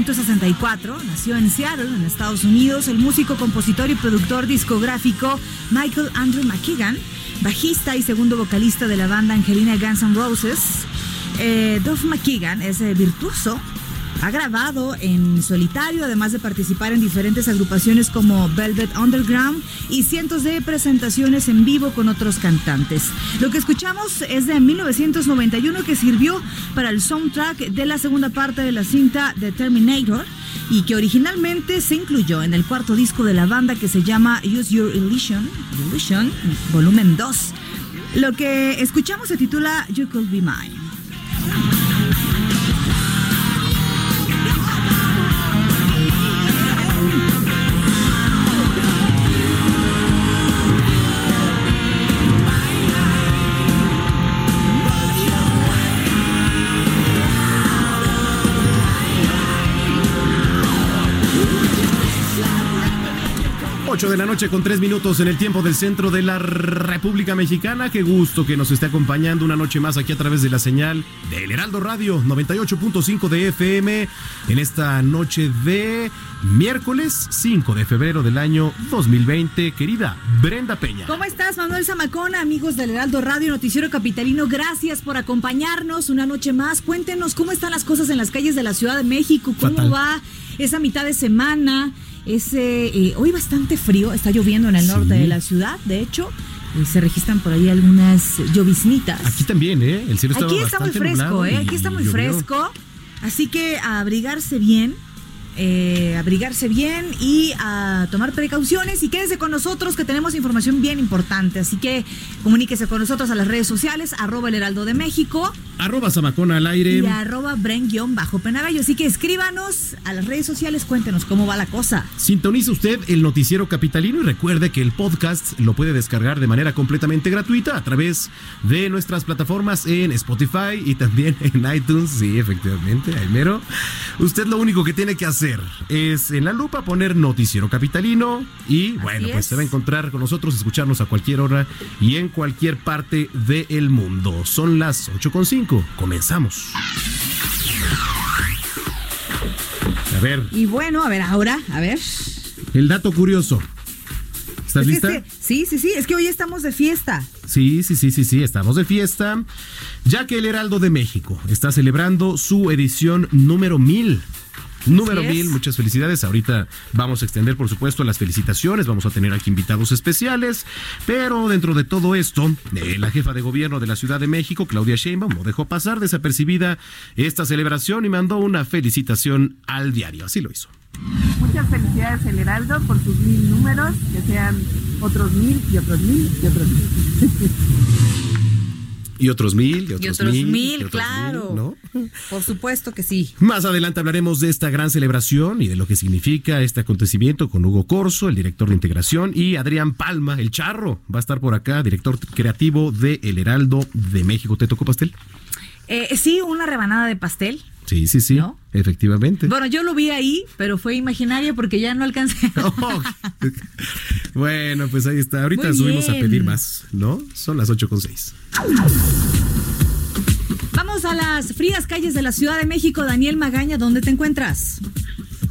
1964, nació en Seattle, en Estados Unidos, el músico, compositor y productor discográfico Michael Andrew McKeegan, bajista y segundo vocalista de la banda Angelina Guns N' Roses. Eh, Duff McKeegan es eh, virtuoso. Ha grabado en solitario, además de participar en diferentes agrupaciones como Velvet Underground y cientos de presentaciones en vivo con otros cantantes. Lo que escuchamos es de 1991 que sirvió para el soundtrack de la segunda parte de la cinta The Terminator y que originalmente se incluyó en el cuarto disco de la banda que se llama Use Your Illusion, Illusion volumen 2. Lo que escuchamos se titula You Could Be Mine. Ocho de la noche con tres minutos en el tiempo del centro de la República Mexicana. Qué gusto que nos esté acompañando una noche más aquí a través de la señal del Heraldo Radio 98.5 de FM en esta noche de miércoles 5 de febrero del año 2020. Querida Brenda Peña. ¿Cómo estás, Manuel Zamacona, amigos del Heraldo Radio Noticiero Capitalino? Gracias por acompañarnos una noche más. Cuéntenos cómo están las cosas en las calles de la Ciudad de México, cómo Fatal. va esa mitad de semana. Ese, eh, hoy bastante frío, está lloviendo en el Sí. norte de la ciudad, de hecho. eh, se registran por ahí algunas lloviznitas. Aquí también, ¿eh? El cielo estaba Aquí está muy fresco, ¿eh? Aquí está muy llovió. fresco. Así que a abrigarse bien. Eh, abrigarse bien y a tomar precauciones y quédese con nosotros que tenemos información bien importante. Así que comuníquese con nosotros a las redes sociales, arroba el heraldo de México Arroba Zamacona al aire. y arroba bren-penabello. Así que escríbanos a las redes sociales, cuéntenos cómo va la cosa. Sintoniza usted el noticiero capitalino y recuerde que el podcast lo puede descargar de manera completamente gratuita a través de nuestras plataformas en Spotify y también en iTunes. Sí, efectivamente, ahí mero. Usted lo único que tiene que hacer es en la lupa poner noticiero capitalino y bueno, pues es. se va a encontrar con nosotros, escucharnos a cualquier hora y en cualquier parte del mundo. Son las 8.5. Comenzamos. A ver, Y bueno, a ver, ahora, a ver. el dato curioso. ¿Estás Es lista? este- sí, sí, sí, es que hoy estamos de fiesta. Sí, sí, sí, sí, sí, estamos de fiesta, ya que el Heraldo de México está celebrando su edición número 1000. Número. 1000, muchas felicidades. Ahorita vamos a extender, por supuesto, las felicitaciones. Vamos a tener aquí invitados especiales. Pero dentro de todo esto, eh, la jefa de gobierno de la Ciudad de México, Claudia Sheinbaum, no dejó pasar desapercibida esta celebración y mandó una felicitación al diario. Así lo hizo. Muchas felicidades El Heraldo por sus mil números, que sean otros mil y otros mil y otros mil. Y otros mil, y otros, Y otros mil, mil, y otros claro. ¿no? Por supuesto que sí. Más adelante hablaremos de esta gran celebración y de lo que significa este acontecimiento con Hugo Corso, el director de integración, y Adrián Palma, el charro, va a estar por acá, director creativo de El Heraldo de México. ¿Te tocó pastel? Eh, sí, una rebanada de pastel. Sí, sí, sí, ¿No? efectivamente. Bueno, yo lo vi ahí, pero fue imaginario porque ya no alcancé. Oh. bueno, pues ahí está. Ahorita Muy subimos a pedir más, ¿no? Son las 8 con 6. Vamos a las frías calles de la Ciudad de México. Daniel Magaña, ¿dónde te encuentras?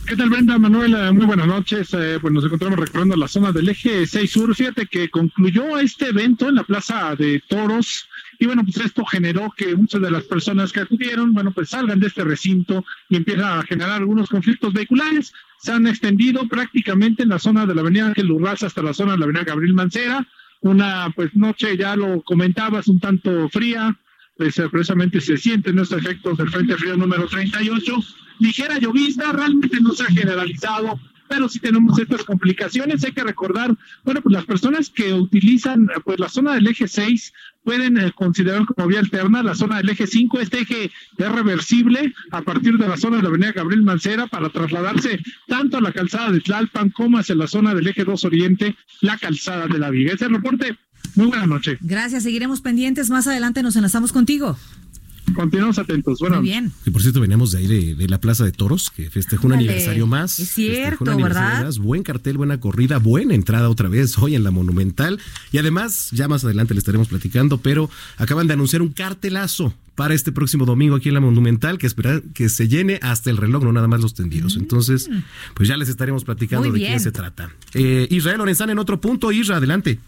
¿Qué tal, Brenda? Manuela, muy buenas noches. Eh, pues nos encontramos recorriendo la zona del eje 6 Sur. Fíjate que concluyó este evento en la Plaza de Toros. Y bueno, pues esto generó que muchas de las personas que acudieron, bueno, pues salgan de este recinto y empiezan a generar algunos conflictos vehiculares. Se han extendido prácticamente en la zona de la avenida Ángel Urraza hasta la zona de la avenida Gabriel Mancera. Una, pues, noche, ya lo comentabas, un tanto fría, pues eh, precisamente se sienten estos efectos del Frente Frío número 38. Ligera llovizna, realmente no se ha generalizado, pero sí tenemos estas complicaciones. Hay que recordar, bueno, pues las personas que utilizan pues la zona del eje 6 pueden eh, considerar como vía alterna la zona del eje 5. Este eje es reversible a partir de la zona de la avenida Gabriel Mancera para trasladarse tanto a la calzada de Tlalpan como hacia la zona del eje 2 Oriente, la calzada de la Viga. Ese reporte. Muy buena noche. Gracias, seguiremos pendientes. Más adelante nos enlazamos contigo. Continuamos atentos. Bueno, Muy bien. Que por cierto, veníamos de ahí de, de la Plaza de Toros, que festejó un aniversario más. Es Festejó un cierto, aniversario ¿verdad? más. Buen cartel, buena corrida, buena entrada otra vez hoy en la Monumental. Y además, ya más adelante le estaremos platicando, pero acaban de anunciar un cartelazo para este próximo domingo aquí en la Monumental, que espera que se llene hasta el reloj, no nada más los tendidos. Entonces, pues ya les estaremos platicando Mm. Muy de qué bien. se trata. Eh, Israel Lorenzana en otro punto. Isra, adelante.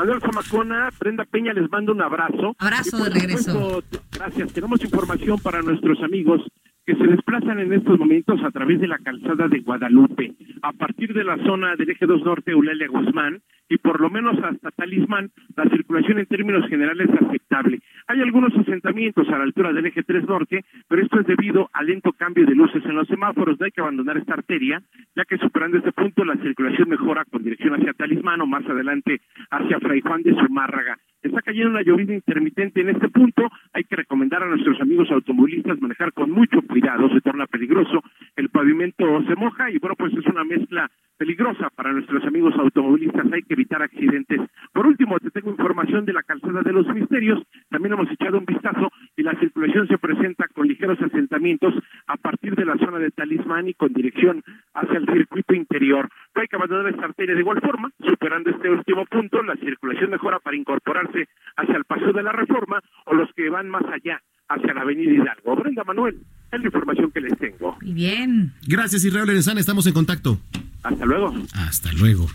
Manuel Zamacona, Brenda Peña les manda un abrazo. Abrazo de regreso. gracias. Tenemos información para nuestros amigos que se desplazan en estos momentos a través de la calzada de Guadalupe, a partir de la zona del eje 2 norte Eulalia Guzmán y por lo menos hasta Talismán, la circulación en términos generales es aceptable. Hay algunos asentamientos a la altura del eje 3 norte, pero esto es debido al lento cambio de luces en los semáforos. No hay que abandonar esta arteria, ya que superando este punto la circulación mejora con dirección hacia Talismán o más adelante hacia Fray Juan de Zumárraga. Está cayendo una lluvia intermitente en este punto. Hay que recomendar a nuestros amigos automovilistas manejar con mucho cuidado, se torna peligroso. El pavimento se moja y bueno, pues es una mezcla peligrosa para nuestros amigos automovilistas. Hay que evitar accidentes. Por último, te tengo información de la calzada de los misterios. También hemos echado un vistazo y la circulación se presenta con ligeros asentamientos a partir de la zona de Talismán y con dirección hacia el circuito interior. Hay que abandonar esta arteria de igual forma. Superando este último punto, la circulación mejora para incorporarse hacia el paso de la reforma o los que van más allá hacia la avenida Hidalgo. Brenda Manuel, es la información que les tengo. Muy bien. Gracias, Israel Lorenzana. Estamos en contacto. Hasta luego. Hasta luego.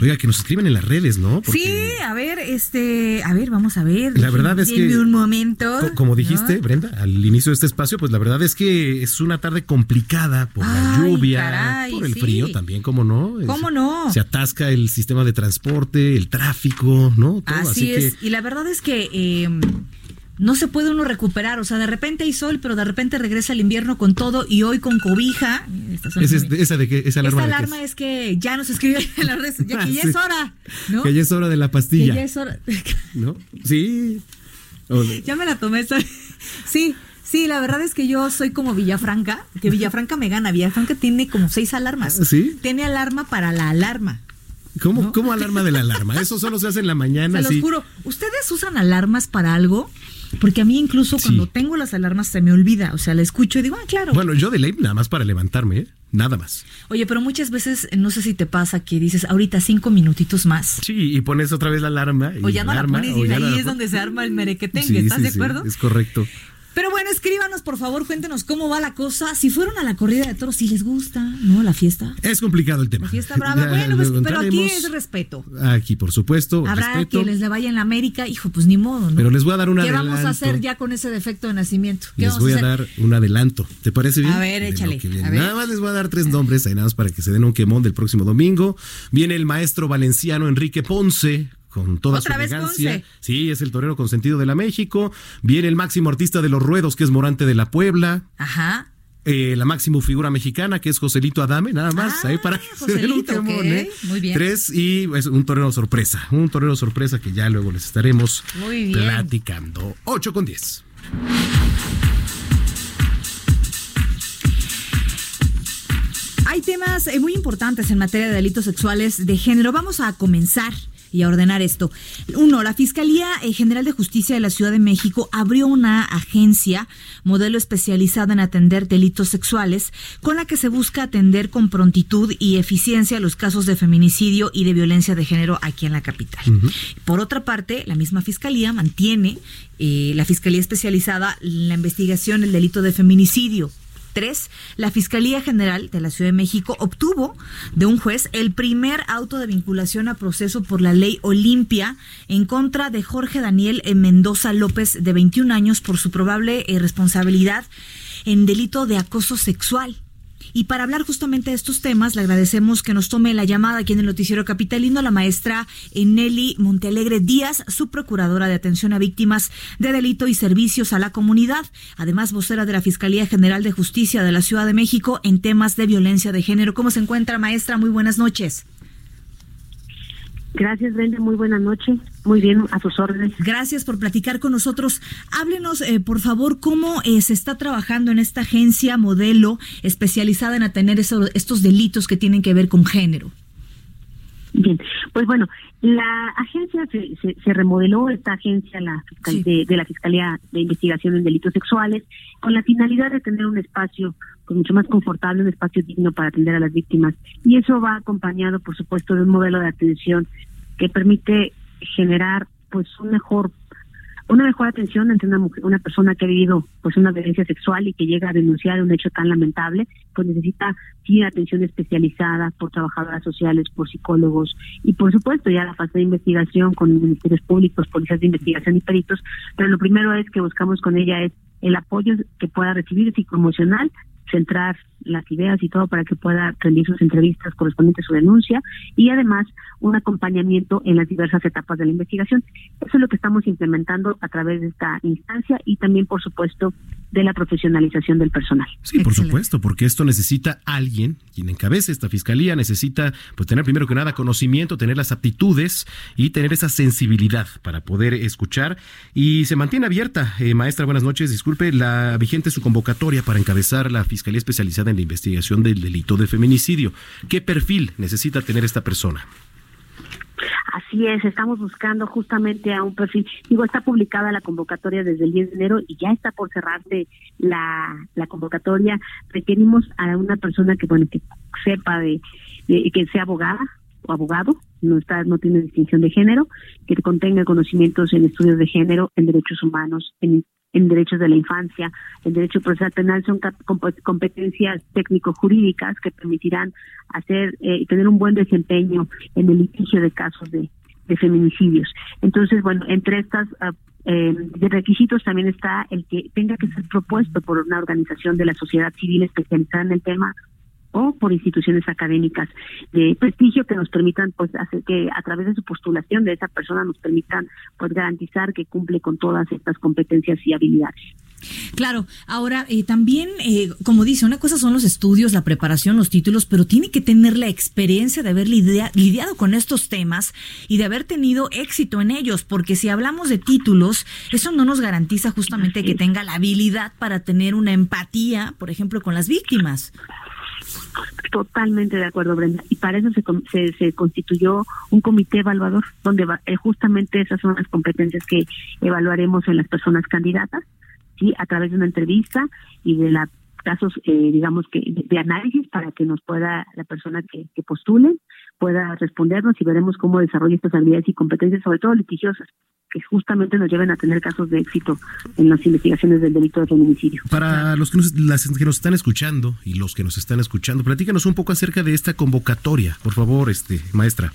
Oiga, que nos escriben en las redes, ¿no? Porque- Sí, a ver, este, a ver, vamos a ver. La verdad es que- un momento. Co- Como dijiste, ¿no? Brenda, al inicio de este espacio, pues la verdad es que es una tarde complicada por la lluvia, caray, por el sí. frío también, ¿cómo no? Es- ¿Cómo no? Se atasca el sistema de transporte, el tráfico, ¿no? Todo, Así, es. que Y la verdad es que eh, no se puede uno recuperar. O sea, de repente hay sol, pero de repente regresa el invierno con todo y hoy con cobija. Es- esa de que esa alarma, alarma es que ya nos escribe en las redes, ya que ya Sí. es hora, ¿no? que ya es hora de la Que pastilla, ya es hora. ¿no? Sí. Ya me la tomé. Sí, sí, la verdad es que yo soy como Villafranca, que Villafranca me gana. Villafranca tiene como seis alarmas. ¿Sí? Tiene alarma para la alarma. ¿Cómo, ¿Cómo alarma de la alarma? Eso solo se hace en la mañana. Se los juro. ¿Ustedes usan alarmas para algo? Porque a mí incluso Sí. cuando tengo las alarmas se me olvida. O sea, la escucho y digo, ah, claro. Bueno, yo de ley nada más para levantarme, ¿eh? Nada más. Oye, pero muchas veces, no sé si te pasa que dices, ahorita cinco minutitos más. Sí, y pones otra vez la alarma. y O ya no la alarma, pones o y ahí la es donde se arma el merequetengue. Sí, ¿Estás sí, de sí, acuerdo? es correcto. Pero bueno, escríbanos, por favor, cuéntenos cómo va la cosa. Si fueron a la corrida de toros, si les gusta, ¿no? La fiesta. Es complicado el tema. La fiesta brava. Ya bueno, pues, pero aquí es respeto. Aquí, por supuesto, Habrá respeto. que les le vaya en la América, hijo, pues ni modo, ¿no? Pero les voy a dar un ¿Qué vamos a hacer ya con ese defecto de nacimiento? ¿Qué Les vamos voy a hacer? dar un adelanto. ¿Te parece bien? A ver, échale, a ver. Nada más les voy a dar tres nombres ahí nada más para que se den un quemón del próximo domingo. Viene el maestro valenciano Enrique Ponce. Con toda ¿Otra su vez elegancia. Ponce? Sí, es el torero consentido de la México. Viene el máximo artista de los ruedos, que es Morante de la Puebla. Ajá. eh, la máxima figura mexicana, que es Joselito Adame, nada más, Ah, ahí para que den un Joselito, quemón, ok, ¿eh? muy bien. Tres y es un torneo sorpresa, un torneo sorpresa que ya luego les estaremos Muy bien. platicando. 8 con 10. Hay temas eh, muy importantes en materia de delitos sexuales de género. Vamos a comenzar y a ordenar esto. Uno, la Fiscalía eh, General de Justicia de la Ciudad de México abrió una agencia, modelo especializada en atender delitos sexuales, con la que se busca atender con prontitud y eficiencia los casos de feminicidio y de violencia de género aquí en la capital. Por otra parte, la misma Fiscalía mantiene, eh, la Fiscalía especializada, en la investigación del delito de feminicidio. La Fiscalía General de la Ciudad de México obtuvo de un juez el primer auto de vinculación a proceso por la ley Olimpia en contra de Jorge Daniel eh, Mendoza López, de 21 años, por su probable eh, responsabilidad en delito de acoso sexual. Y para hablar justamente de estos temas, le agradecemos que nos tome la llamada aquí en el Noticiero Capitalino la maestra Nelly Montealegre Díaz, su procuradora de atención a víctimas de delito y servicios a la comunidad, además vocera de la Fiscalía General de Justicia de la Ciudad de México en temas de violencia de género. ¿Cómo se encuentra, maestra? Muy buenas noches. Gracias, Brenda. Muy buenas noches. Muy bien, a sus órdenes. Gracias por platicar con nosotros. Háblenos, eh, por favor, cómo eh, se está trabajando en esta agencia modelo especializada en atender eso- estos delitos que tienen que ver con género. Bien, pues bueno, la agencia se, se, se remodeló, esta agencia la fiscal- Sí. de, de la Fiscalía de Investigación en Delitos Sexuales, con la finalidad de tener un espacio pues, mucho más confortable, un espacio digno para atender a las víctimas. Y eso va acompañado, por supuesto, de un modelo de atención que permite generar pues un mejor una mejor atención ante una mujer, una persona que ha vivido pues una violencia sexual y que llega a denunciar un hecho tan lamentable, pues necesita sí atención especializada por trabajadoras sociales, por psicólogos y por supuesto ya la fase de investigación con ministerios públicos, policías de investigación y peritos, pero lo primero es que buscamos con ella es el apoyo que pueda recibir psicoemocional, centrar las ideas y todo para que pueda rendir sus entrevistas correspondientes a su denuncia y además un acompañamiento en las diversas etapas de la investigación. Eso es lo que estamos implementando a través de esta instancia y también, por supuesto, de la profesionalización del personal. Sí, por Excelente. supuesto, porque esto necesita alguien, quien encabece esta fiscalía, necesita pues tener primero que nada conocimiento, tener las aptitudes y tener esa sensibilidad para poder escuchar. Y se mantiene abierta, eh, maestra, buenas noches, disculpe, la vigente su convocatoria para encabezar la Fiscalía Especializada en la Investigación del Delito de Feminicidio. ¿Qué perfil necesita tener esta persona? Así es, estamos buscando justamente a un perfil. Digo, está publicada la convocatoria desde el 10 de enero y ya está por cerrarse la, la convocatoria. Requerimos a una persona que, bueno, que sepa de, de- que sea abogada o abogado, no está, no tiene distinción de género, que contenga conocimientos en estudios de género, en derechos humanos, en en derechos de la infancia, en derecho procesal penal son competencias técnico-jurídicas que permitirán hacer eh, tener un buen desempeño en el litigio de casos de, feminicidios. Entonces, bueno, entre estas ah, eh, requisitos también está el que tenga que ser propuesto por una organización de la sociedad civil especializada en el tema o por instituciones académicas de prestigio que nos permitan pues hacer que a través de su postulación de esa persona nos permitan pues garantizar que cumple con todas estas competencias y habilidades. Claro, ahora eh, también, eh, como dice, una cosa son los estudios, la preparación, los títulos, pero tiene que tener la experiencia de haber lidia- lidiado con estos temas y de haber tenido éxito en ellos, porque si hablamos de títulos, eso no nos garantiza justamente que tenga la habilidad para tener una empatía, por ejemplo, con las víctimas. Totalmente de acuerdo, Brenda. Y para eso se, se, se constituyó un comité evaluador, donde eh, justamente esas son las competencias que evaluaremos en las personas candidatas, sí, a través de una entrevista y de la casos, eh, digamos que de análisis para que nos pueda la persona que, que postule pueda respondernos y veremos cómo desarrolla estas habilidades y competencias, sobre todo litigiosas, que justamente nos lleven a tener casos de éxito en las investigaciones del delito de feminicidio. Para los que nos, las que nos están escuchando y los que nos están escuchando, platícanos un poco acerca de esta convocatoria, por favor, este maestra.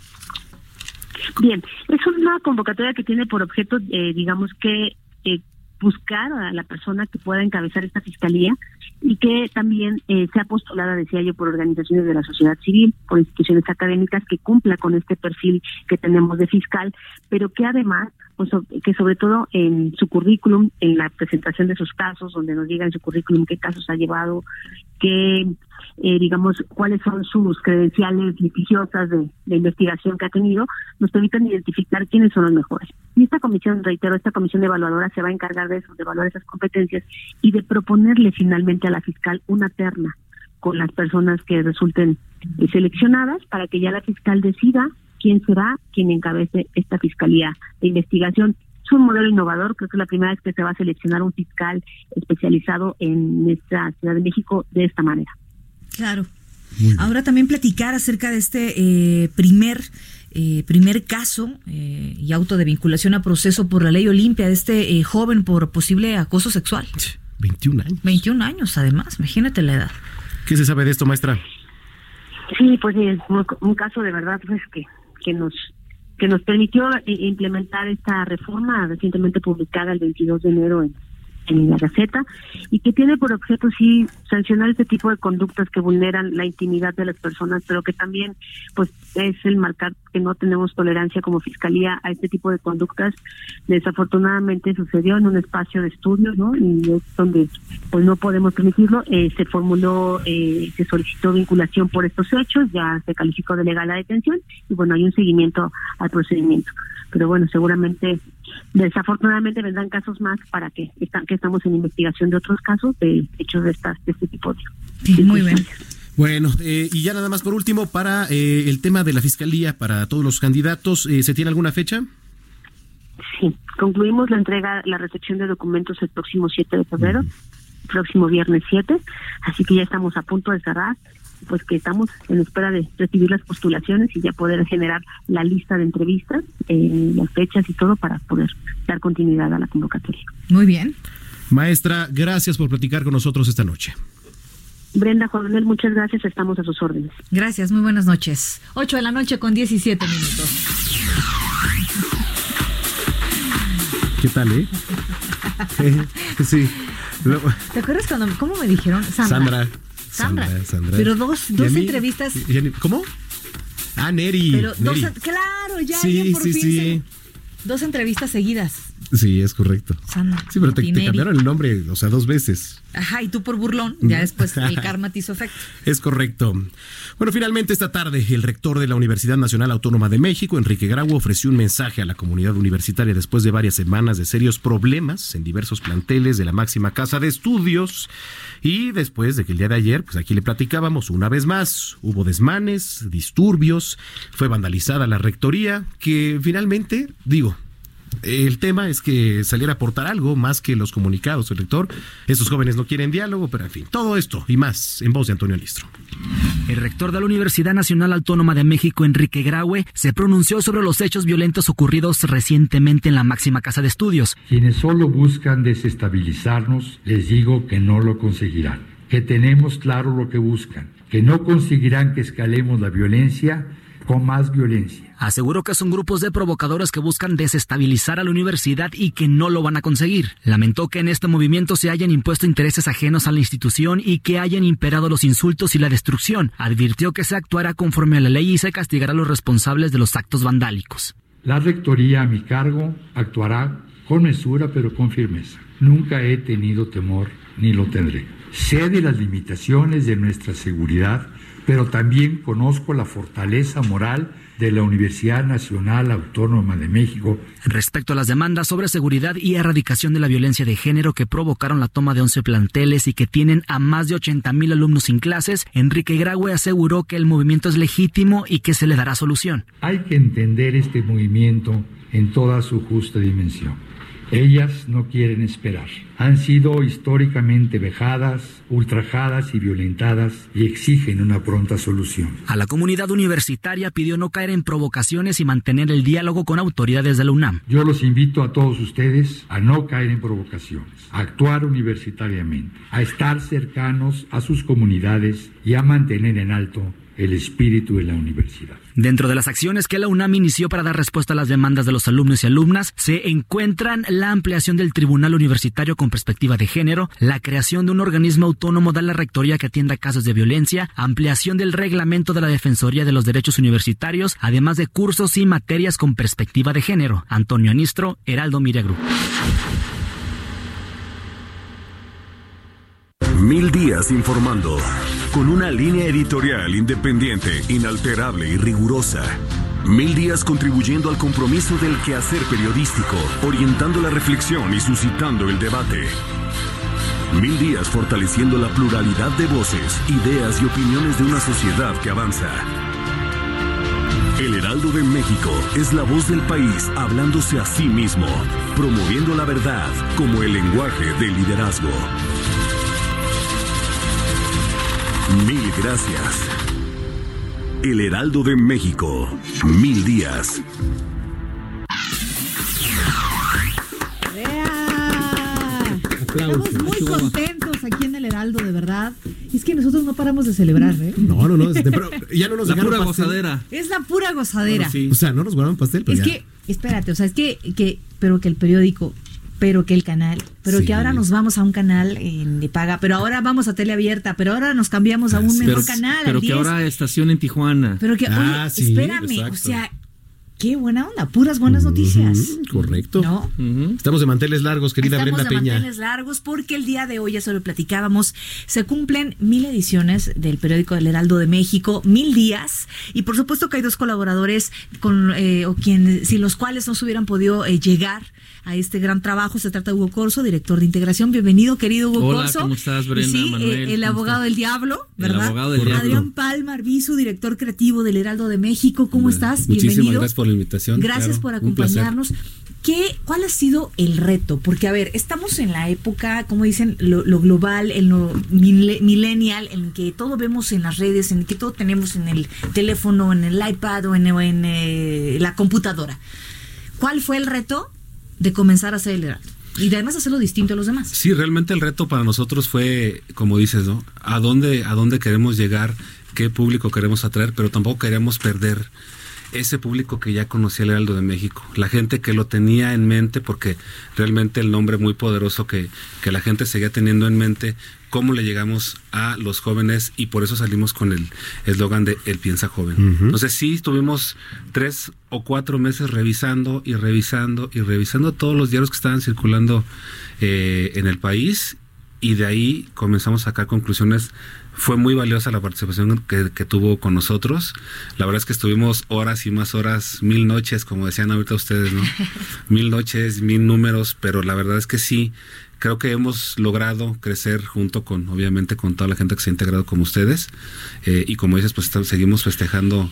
Bien, es una convocatoria que tiene por objeto, eh, digamos que, eh, buscar a la persona que pueda encabezar esta fiscalía y que también eh, sea postulada, decía yo, por organizaciones de la sociedad civil, por instituciones académicas que cumpla con este perfil que tenemos de fiscal, pero que además pues, que sobre todo en su currículum, en la presentación de sus casos, donde nos diga en su currículum qué casos ha llevado, qué, eh, digamos, cuáles son sus credenciales litigiosas de, de, investigación que ha tenido, nos permiten identificar quiénes son los mejores. Y esta comisión, reitero, esta comisión evaluadora se va a encargar de eso, de evaluar esas competencias y de proponerle finalmente a la fiscal una terna con las personas que resulten seleccionadas para que ya la fiscal decida quién será quien encabece esta fiscalía de investigación. Es un modelo innovador, creo que es la primera vez que se va a seleccionar un fiscal especializado en nuestra Ciudad de México de esta manera. Claro. Ahora también platicar acerca de este eh, primer eh, primer caso eh, y auto de vinculación a proceso por la ley Olimpia de este eh, joven por posible acoso sexual. 21 años. 21 años, además, imagínate la edad. ¿Qué se sabe de esto, maestra? Sí, pues es un, un caso de verdad pues que que nos que nos permitió implementar esta reforma recientemente publicada el 22 de enero en, en la Gaceta y que tiene por objeto sí sancionar este tipo de conductas que vulneran la intimidad de las personas, pero que también pues es el marcar que no tenemos tolerancia como fiscalía a este tipo de conductas. Desafortunadamente sucedió en un espacio de estudio, ¿no? Y es donde pues no podemos permitirlo. Eh, se formuló, eh, se solicitó vinculación por estos hechos, ya se calificó de legal la detención y bueno, hay un seguimiento al procedimiento pero bueno, seguramente, desafortunadamente vendrán casos más para que están que estamos en investigación de otros casos de hechos de, estas, de este tipo de. Sí, muy bien. Bueno, eh, y ya nada más por último, para eh, el tema de la fiscalía, para todos los candidatos, eh, ¿se tiene alguna fecha? Sí, concluimos la entrega, la recepción de documentos el próximo 7 de febrero, próximo viernes 7, así que ya estamos a punto de cerrar pues que estamos en espera de recibir las postulaciones y ya poder generar la lista de entrevistas, eh, las fechas y todo para poder dar continuidad a la convocatoria. Muy bien. Maestra, gracias por platicar con nosotros esta noche. Brenda Juan Manuel, muchas gracias, estamos a sus órdenes. Gracias, muy buenas noches. 8 de la noche con 17 minutos. ¿Qué tal, eh? sí. ¿Te acuerdas cuando, cómo me dijeron? Sandra. Sandra. Sandra. Sandra, Sandra. Pero dos, dos mí- entrevistas. y ¿Cómo? Ah, Neri. Pero dos, Neri. claro, ya, Sí, por sí, fin sí. se- dos entrevistas seguidas. Sí, es correcto. Sandra. Sí, pero te, te cambiaron el nombre, o sea, dos veces. Ajá, y tú por burlón, ya después el karma te hizo efecto. Es correcto. Bueno, finalmente esta tarde el rector de la Universidad Nacional Autónoma de México, Enrique Grau, ofreció un mensaje a la comunidad universitaria después de varias semanas de serios problemas en diversos planteles de la máxima casa de estudios y después de que el día de ayer, pues aquí le platicábamos una vez más, hubo desmanes, disturbios, fue vandalizada la rectoría, que finalmente, digo, el tema es que saliera a aportar algo más que los comunicados, el rector. Estos jóvenes no quieren diálogo, pero en fin, todo esto y más en voz de Antonio Listro. El rector de la Universidad Nacional Autónoma de México, Enrique Graue, se pronunció sobre los hechos violentos ocurridos recientemente en la máxima casa de estudios. Quienes solo buscan desestabilizarnos, les digo que no lo conseguirán, que tenemos claro lo que buscan, que no conseguirán que escalemos la violencia con más violencia. Aseguró que son grupos de provocadores que buscan desestabilizar a la universidad y que no lo van a conseguir. Lamentó que en este movimiento se hayan impuesto intereses ajenos a la institución y que hayan imperado los insultos y la destrucción. Advirtió que se actuará conforme a la ley y se castigará a los responsables de los actos vandálicos. La rectoría a mi cargo actuará con mesura pero con firmeza. Nunca he tenido temor ni lo tendré. Sé de las limitaciones de nuestra seguridad, pero también conozco la fortaleza moral de la Universidad Nacional Autónoma de México Respecto a las demandas sobre seguridad y erradicación de la violencia de género que provocaron la toma de 11 planteles y que tienen a más de 80 mil alumnos sin clases, Enrique Graue aseguró que el movimiento es legítimo y que se le dará solución. Hay que entender este movimiento en toda su justa dimensión. Ellas no quieren esperar. Han sido históricamente vejadas, ultrajadas y violentadas y exigen una pronta solución. A la comunidad universitaria pidió no caer en provocaciones y mantener el diálogo con autoridades de la UNAM. Yo los invito a todos ustedes a no caer en provocaciones, a actuar universitariamente, a estar cercanos a sus comunidades y a mantener en alto el espíritu de la universidad. Dentro de las acciones que la UNAM inició para dar respuesta a las demandas de los alumnos y alumnas, se encuentran la ampliación del Tribunal Universitario con perspectiva de género, la creación de un organismo autónomo de la Rectoría que atienda casos de violencia, ampliación del reglamento de la Defensoría de los Derechos Universitarios, además de cursos y materias con perspectiva de género. Antonio Anistro, Heraldo Miriagru. Mil días informando. Con una línea editorial independiente, inalterable y rigurosa. Mil días contribuyendo al compromiso del quehacer periodístico, orientando la reflexión y suscitando el debate. Mil días fortaleciendo la pluralidad de voces, ideas y opiniones de una sociedad que avanza. El Heraldo de México es la voz del país hablándose a sí mismo, promoviendo la verdad como el lenguaje del liderazgo. Mil gracias. El Heraldo de México. Mil días. Estamos muy contentos aquí en el Heraldo, de verdad. Es que nosotros no paramos de celebrar, ¿eh? No, no, no. Pero ya no nos La pura pastel. gozadera. Es la pura gozadera. O sea, no nos guardaron pastel, pero Es ya. que, espérate, o sea, es que, que, pero que el periódico, pero que el canal, pero Sí. que ahora nos vamos a un canal eh, de paga, pero ahora vamos a tele abierta, pero ahora nos cambiamos a un mejor canal. pero al que 10. ahora estación en Tijuana. Pero que, Ah, oye, sí, espérame, exacto. o sea, qué buena onda, puras buenas noticias. Correcto. ¿No? Estamos de manteles largos, querida Estamos Brenda de Peña. manteles largos porque el día de hoy, ya se lo platicábamos, se cumplen mil ediciones del periódico del Heraldo de México, mil días, y por supuesto que hay dos colaboradores con eh, o quien, sin los cuales no se hubieran podido eh, llegar a este gran trabajo. Se trata de Hugo Corso, director de integración. Bienvenido, querido Hugo Hola, Corso. ¿cómo estás, Brenda, sí, Manuel? eh, el ¿Cómo abogado del diablo, El ¿verdad? abogado del diablo. Adrián Palma Arbizu, director creativo del Heraldo de México. ¿Cómo estás? Muchísimas Bienvenido. gracias por la invitación. Gracias claro, por acompañarnos. ¿Qué, ¿Cuál ha sido el reto? Porque, a ver, estamos en la época, como dicen, lo, lo global, en lo millennial, en que todo vemos en las redes, en que todo tenemos en el teléfono, en el iPad o en, eh, la computadora. ¿Cuál fue el reto de comenzar a hacer el Heraldo? Y de además hacerlo distinto a los demás. Sí, realmente el reto para nosotros fue, como dices, ¿no? ¿A dónde, a dónde queremos llegar? ¿Qué público queremos atraer? Pero tampoco queremos perder ese público que ya conocía el Heraldo de México, la gente que lo tenía en mente, porque realmente el nombre muy poderoso que, que la gente seguía teniendo en mente, cómo le llegamos a los jóvenes y por eso salimos con el eslogan de El piensa joven. Entonces sí, estuvimos tres o cuatro meses revisando y revisando y revisando todos los diarios que estaban circulando eh, en el país y de ahí comenzamos a sacar conclusiones. Fue muy valiosa la participación que, que tuvo con nosotros. La verdad es que estuvimos horas y más horas, mil noches, como decían ahorita ustedes, ¿no? mil noches, mil números, pero la verdad es que sí, creo que hemos logrado crecer junto con, obviamente, con toda la gente que se ha integrado como ustedes. Eh, y como dices, pues estamos- seguimos festejando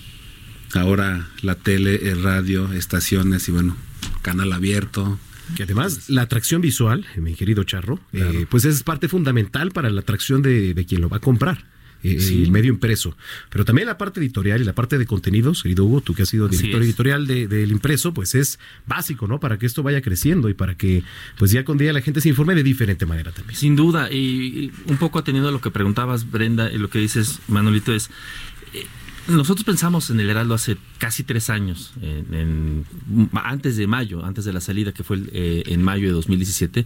ahora la tele, el radio, estaciones y bueno, canal abierto. Que además la atracción visual, eh, mi querido Charro, eh, pues es parte fundamental para la atracción de, de quien lo va a comprar. eh, Sí. El medio impreso. Pero también la parte editorial y la parte de contenidos, querido Hugo, tú que has sido director editorial de- del impreso, pues es básico, ¿no? Para que esto vaya creciendo y para que, pues día con día la gente se informe de diferente manera también. Sin duda, y, y un poco atendiendo a lo que preguntabas, Brenda, y lo que dices, Manolito, es. eh, nosotros pensamos en el Heraldo hace casi tres años, en- en- antes de mayo, antes de la salida, que fue el, eh, en mayo de 2017,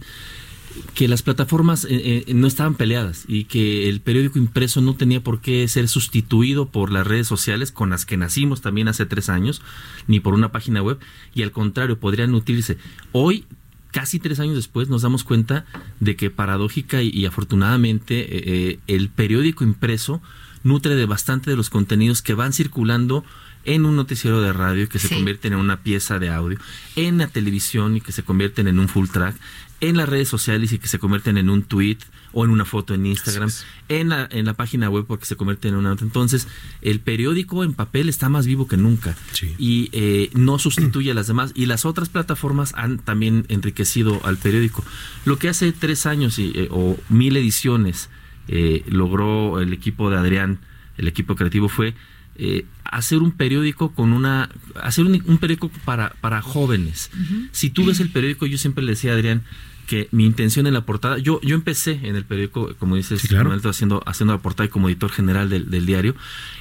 que las plataformas eh, eh, no estaban peleadas y que el periódico impreso no tenía por qué ser sustituido por las redes sociales con las que nacimos también hace tres años, ni por una página web, y al contrario, podrían nutrirse. Hoy casi tres años después nos damos cuenta de que paradójica y, afortunadamente eh, el periódico impreso nutre de bastante de los contenidos que van circulando en un noticiero de radio que se Sí. convierten en una pieza de audio, en la televisión y que se convierten en un full track, en las redes sociales y que se convierten en un tweet o en una foto en Instagram, en la, en la página web porque se convierte en una nota. Entonces, el periódico en papel está más vivo que nunca Sí. y eh, no sustituye a las demás. Y las otras plataformas han también enriquecido al periódico. Lo que hace tres años y, eh, o mil ediciones eh, logró el equipo de Adrián, el equipo creativo, fue eh, hacer un periódico con una hacer un, un periódico para, para jóvenes. Si tú ves el periódico, yo siempre le decía a Adrián que mi intención en la portada, yo, yo empecé en el periódico, como dices, haciendo, haciendo la portada y como editor general del, diario.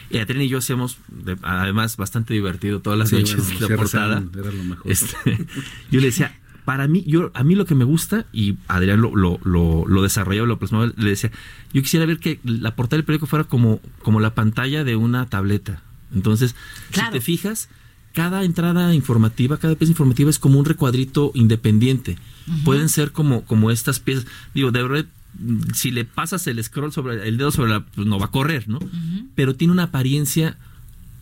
Y Adrián y yo hacíamos, además, bastante divertido todas las noches la portada. Este, yo le decía, para mí, yo, a mí lo que me gusta, y Adrián lo, lo, lo, lo desarrollaba, lo plasmaba, le decía, yo quisiera ver que la portada del periódico fuera como, como la pantalla de una tableta. Entonces, si te fijas, cada entrada informativa, cada pieza informativa es como un recuadrito independiente. Pueden ser como, como estas piezas. Digo, de verdad, si le pasas el scroll sobre el dedo sobre la, pues no va a correr, ¿no? Pero tiene una apariencia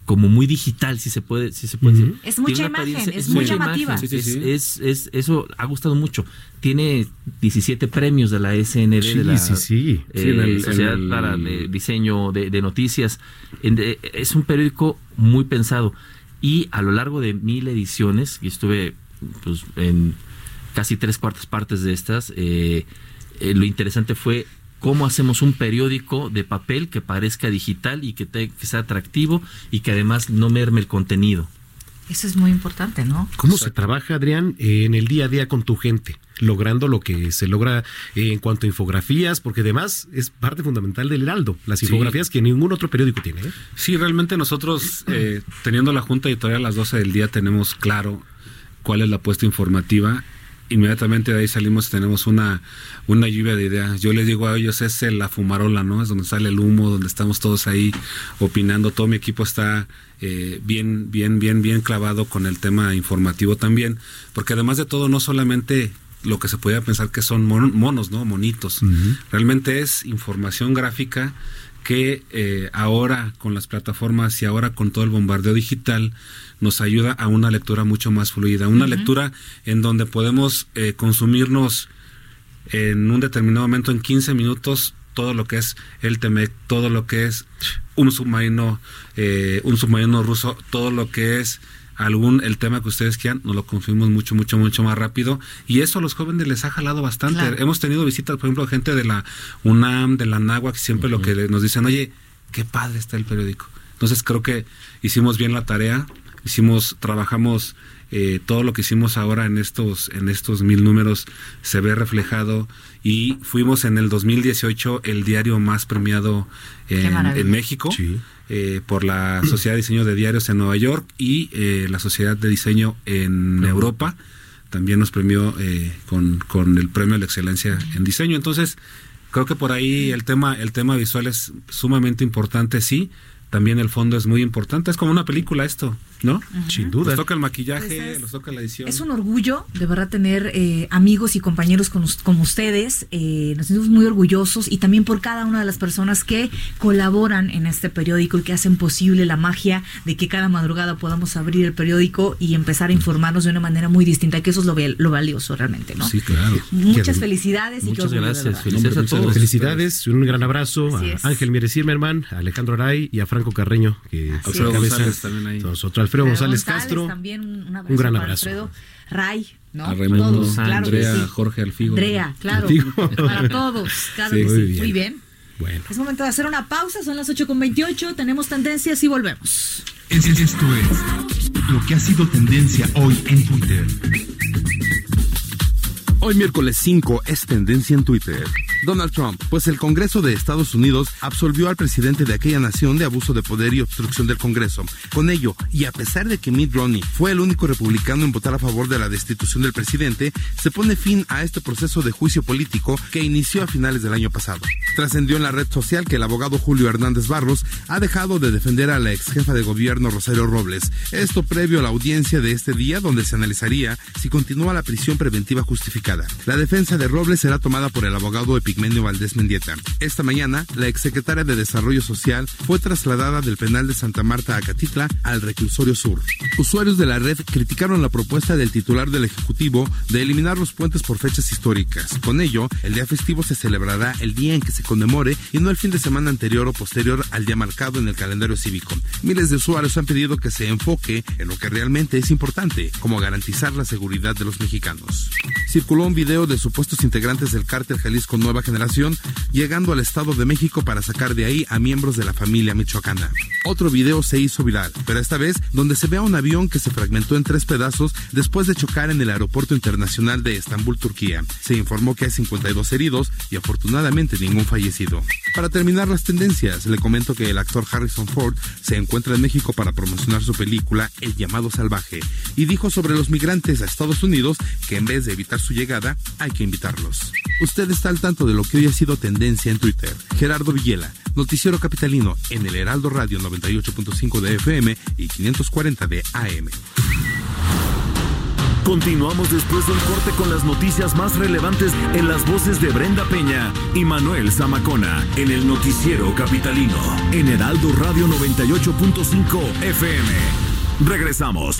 como muy digital, si se puede, si se puede decir. Es mucha imagen, es, muy llamativa. es, es, eso ha gustado mucho. Tiene 17 premios de la SND, de la eh, Sociedad para Diseño de, Noticias. es un periódico muy pensado. Y a lo largo de mil ediciones, y estuve pues, en casi tres cuartas partes de estas, eh, eh, lo interesante fue cómo hacemos un periódico de papel que parezca digital y que, sea atractivo y que además no merme el contenido. Eso es muy importante, ¿no? ¿Cómo se trabaja, Adrián, en el día a día con tu gente? Logrando lo que se logra en cuanto a infografías, porque además es parte fundamental del Heraldo, las infografías que ningún otro periódico tiene. ¿eh? Sí, realmente nosotros, eh, teniendo la Junta Editorial a las 12 del día, tenemos claro cuál es la apuesta informativa inmediatamente de ahí salimos y tenemos una, una lluvia de ideas. Yo les digo a ellos, es la fumarola, ¿no? Es donde sale el humo, donde estamos todos ahí opinando. Todo mi equipo está eh, bien, bien, bien, bien clavado con el tema informativo también, porque además de todo, no solamente lo que se podía pensar que son monos, ¿no? Monitos. Realmente es información gráfica que eh, ahora con las plataformas y ahora con todo el bombardeo digital, nos ayuda a una lectura mucho más fluida, una lectura en donde podemos eh, consumirnos en un determinado momento, en 15 minutos, todo lo que es el Temec, todo lo que es un submarino, eh, un submarino ruso, todo lo que es algún el tema que ustedes quieran, nos lo consumimos mucho, mucho, mucho más rápido. Y eso a los jóvenes les ha jalado bastante. Hemos tenido visitas, por ejemplo, gente de la UNAM, de la NAGUA, que siempre lo que nos dicen, oye, qué padre está el periódico. Entonces creo que hicimos bien la tarea hicimos, trabajamos eh, todo lo que hicimos ahora en estos, en estos mil números se ve reflejado y fuimos en el 2018 el diario más premiado en, México eh, por la Sociedad de Diseño de Diarios en Nueva York y eh, la Sociedad de Diseño en Europa. También nos premió con, con el premio de la excelencia en diseño. Entonces, creo que por ahí el tema, el tema visual es sumamente importante, sí. También el fondo es muy importante. Es como una película esto. ¿No? Sin duda. Nos toca el maquillaje, pues nos toca la edición. Es un orgullo, de verdad, tener eh, amigos y compañeros como ustedes. Eh, nos sentimos muy orgullosos y también por cada una de las personas que colaboran en este periódico y que hacen posible la magia de que cada madrugada podamos abrir el periódico y empezar a informarnos de una manera muy distinta, que eso es lo, lo valioso realmente, ¿no? Sí, claro. Muchas felicidades. Muchas gracias. Felicidades a todos. Felicidades, un gran abrazo a Ángel Mieres a Alejandro Aray y a Franco Carreño, que también ahí. Alfredo González, Castro. También un, gran abrazo. Alfredo. Ray, ¿no? A todos, Andrea, Jorge Alfigo. Andrea, claro. Para todos, claro sí, muy, bien. muy bien. Bueno. Es momento de hacer una pausa, son las 8.28, tenemos tendencias y volvemos. Esto es lo que ha sido tendencia hoy en Twitter. Hoy miércoles 5 es tendencia en Twitter. Donald Trump, pues el Congreso de Estados Unidos absolvió al presidente de aquella nación de abuso de poder y obstrucción del Congreso. Con ello, y a pesar de que Mitt Romney fue el único republicano en votar a favor de la destitución del presidente, se pone fin a este proceso de juicio político que inició a finales del año pasado. Trascendió en la red social que el abogado Julio Hernández Barros ha dejado de defender a la ex jefa de gobierno Rosario Robles. Esto previo a la audiencia de este día donde se analizaría si continúa la prisión preventiva justificada. La defensa de Robles será tomada por el abogado Pigmenio Valdés Mendieta. Esta mañana, la exsecretaria de Desarrollo Social fue trasladada del penal de Santa Marta a Catitla al reclusorio sur. Usuarios de la red criticaron la propuesta del titular del Ejecutivo de eliminar los puentes por fechas históricas. Con ello, el día festivo se celebrará el día en que se conmemore y no el fin de semana anterior o posterior al día marcado en el calendario cívico. Miles de usuarios han pedido que se enfoque en lo que realmente es importante, como garantizar la seguridad de los mexicanos. circuló un video de supuestos integrantes del cártel Jalisco Nueva Generación llegando al Estado de México para sacar de ahí a miembros de la familia michoacana. Otro video se hizo viral, pero esta vez donde se ve a un avión que se fragmentó en tres pedazos después de chocar en el aeropuerto internacional de Estambul, Turquía. Se informó que hay 52 heridos y afortunadamente ningún fallecido. Para terminar las tendencias, le comento que el actor Harrison Ford se encuentra en México para promocionar su película El llamado salvaje y dijo sobre los migrantes a Estados Unidos que en vez de evitar su llegada hay que invitarlos. Usted está al tanto de lo que hoy ha sido tendencia en Twitter. Gerardo Villela, noticiero capitalino en el Heraldo Radio 98.5 de FM y 540 de AM. Continuamos después del corte con las noticias más relevantes en las voces de Brenda Peña y Manuel Zamacona en el noticiero capitalino en Heraldo Radio 98.5 FM. Regresamos.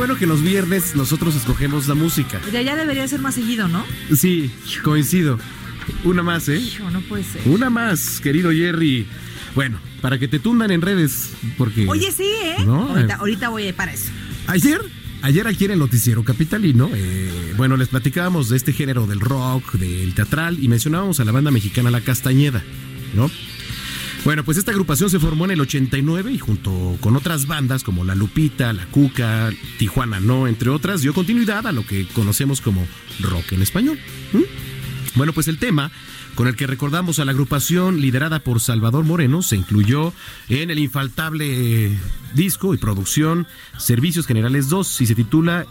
Bueno que los viernes nosotros escogemos la música. Ya, ya debería ser más seguido, ¿no? Sí, coincido. Una más, ¿eh? No puede ser. Una más, querido Jerry. Bueno, para que te tundan en redes, porque... Oye, sí, ¿eh? No, ahorita, ahorita voy a para eso. Ayer, ayer aquí en el noticiero capitalino, eh, bueno, les platicábamos de este género del rock, del teatral, y mencionábamos a la banda mexicana La Castañeda, ¿no? Bueno, pues esta agrupación se formó en el 89 y junto con otras bandas como La Lupita, La Cuca, Tijuana No, entre otras, dio continuidad a lo que conocemos como rock en español. ¿Mm? Bueno, pues el tema con el que recordamos a la agrupación liderada por Salvador Moreno se incluyó en el infaltable disco y producción Servicios Generales 2 y se titula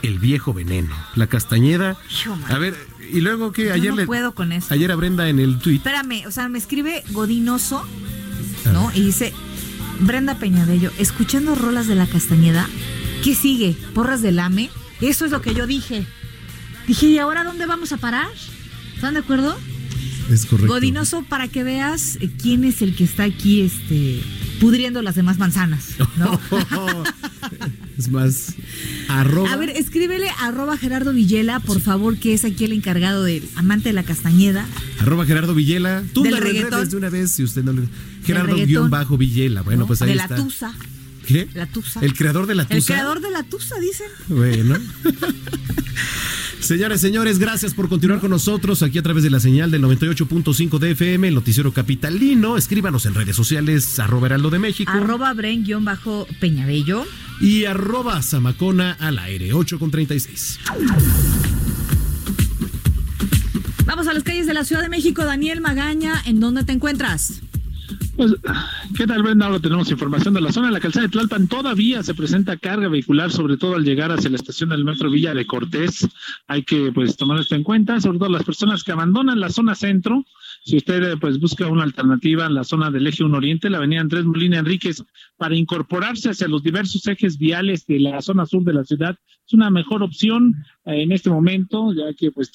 El Viejo Veneno. La Castañeda. A ver, y luego que ayer no le... puedo con eso. Ayer a Brenda en el tweet. Espérame, o sea, me escribe Godinoso, ¿no? Y dice, Brenda Peñabello, escuchando rolas de la Castañeda, ¿qué sigue? ¿Porras del AME? Eso es lo que yo dije. Dije, ¿y ahora dónde vamos a parar? ¿Están de acuerdo? Es correcto. Godinoso, para que veas eh, quién es el que está aquí, este, pudriendo las demás manzanas, ¿no? es más, arroba. A ver, escríbele arroba Gerardo Villela, por favor, que es aquí el encargado del amante de la castañeda. Arroba Gerardo Villela. Tú Del reggaetón. de una vez si usted no le. reggaetón. Gerardo-Villela. Bueno, ¿no? pues ahí de está. la Tusa. ¿Qué? La Tusa. El creador de la Tusa. El creador de la Tusa, dicen. Bueno. Señores, señores, gracias por continuar con nosotros aquí a través de la señal del 98.5 de FM, el noticiero capitalino. Escríbanos en redes sociales, arroba Heraldo de México Arroba Bren-Peñabello. Y arroba Zamacona al aire, 8 con 36. Vamos a las calles de la Ciudad de México. Daniel Magaña, ¿en dónde te encuentras? Pues, ¿qué tal, Brenda? Ahora tenemos información de la zona. En la calzada de Tlalpan todavía se presenta carga vehicular, sobre todo al llegar hacia la estación del metro Villa de Cortés. Hay que, pues, tomar esto en cuenta, sobre todo las personas que abandonan la zona centro. Si usted, eh, pues, busca una alternativa en la zona del eje 1 Oriente, la avenida Andrés Molina Enríquez, para incorporarse hacia los diversos ejes viales de la zona sur de la ciudad, es una mejor opción eh, en este momento, ya que, pues,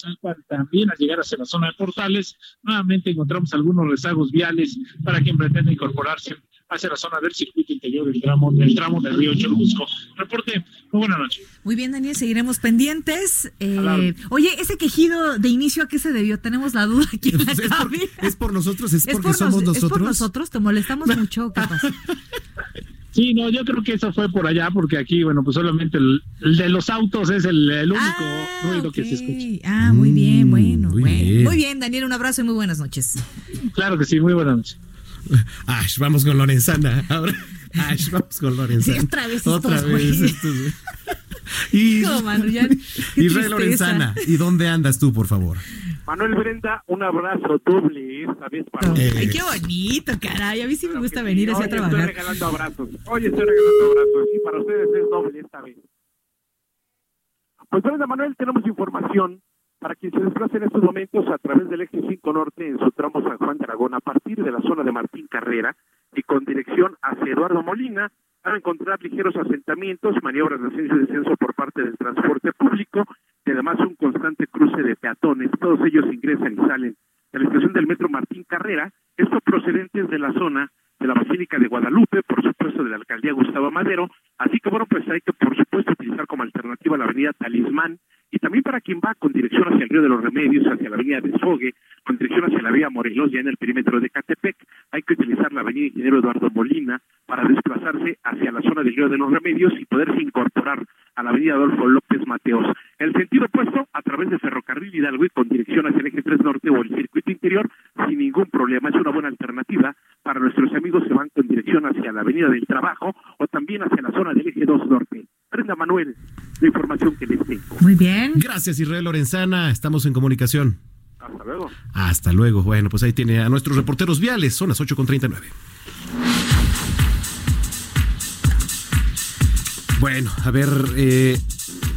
también al llegar hacia la zona de Portales, nuevamente encontramos algunos rezagos viales para quien pretende incorporarse hacia la zona del circuito interior del tramo del tramo del río Churubusco. Reporte, muy buena noche. Muy bien, Daniel, seguiremos pendientes. Eh, oye, ese quejido de inicio, ¿a qué se debió? Tenemos la duda aquí en la Es por, es por nosotros, es, ¿Es porque por somos nos- ¿Es por nosotros. nosotros? ¿Te molestamos mucho? ¿Qué pasa? Sí, no, yo creo que eso fue por allá, porque aquí, bueno, pues solamente el, el de los autos es el, el único Ah, ruido que se escucha. Ah, muy bien, bueno. muy bueno. bien. Muy bien, Daniel, un abrazo y muy buenas noches. Claro que sí, muy buena noche. Ash, vamos con Lorenzana. Ahora, Ash, vamos con Lorenzana. Sí, otra vez Otra estos vez. estos- y, ya, Israel tristeza. Lorenzana, ¿y dónde andas tú, por favor? Manuel Brenda, un abrazo doble esta vez para Ay, qué bonito, caray. A mí sí me gusta venir así Hoy a estoy trabajar. regalando abrazos. Hoy estoy regalando abrazos. Y para ustedes es doble esta vez. Pues Brenda Manuel, tenemos información para quien se desplace en estos momentos a través del eje 5 Norte en su tramo San Juan de Aragón a partir de la zona de Martín Carrera y con dirección hacia Eduardo Molina van a encontrar ligeros asentamientos, maniobras de ascenso y descenso por parte del transporte público y además un constante cruce de peatones. Todos ellos ingresan y salen de la estación del metro Martín Carrera, estos procedentes de la zona de la Basílica de Guadalupe, por supuesto de la alcaldía Gustavo Madero, así que bueno, pues hay que por supuesto utilizar como alternativa la avenida Talismán y también para quien va con dirección hacia el Río de los Remedios, hacia la avenida Desfogue, con dirección hacia la vía Morelos, ya en el perímetro de Catepec, hay que utilizar la avenida Ingeniero Eduardo Molina para desplazarse hacia la zona del Río de los Remedios y poderse incorporar a la avenida Adolfo López Mateos. El sentido opuesto, a través de Ferrocarril Hidalgo y con dirección hacia el eje 3 Norte o el circuito interior, sin ningún problema. Es una buena alternativa para nuestros amigos que van con dirección hacia la avenida del Trabajo o también hacia la zona del eje 2 Norte. Brenda Manuel, la información que les tengo. Muy bien. Gracias, Israel Lorenzana. Estamos en comunicación. Hasta luego. Hasta luego. Bueno, pues ahí tiene a nuestros reporteros viales. Son las 8.39. Bueno, a ver, eh,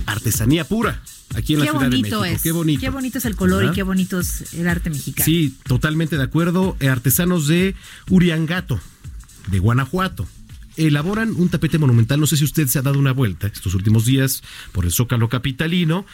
artesanía pura aquí en Qué la Ciudad de México. es. Qué bonito. Qué bonito es el color ¿Verdad? y qué bonito es el arte mexicano. Sí, totalmente de acuerdo. Eh, artesanos de Uriangato, de Guanajuato. Elaboran un tapete monumental. No sé si usted se ha dado una vuelta estos últimos días por el Zócalo Capitalino.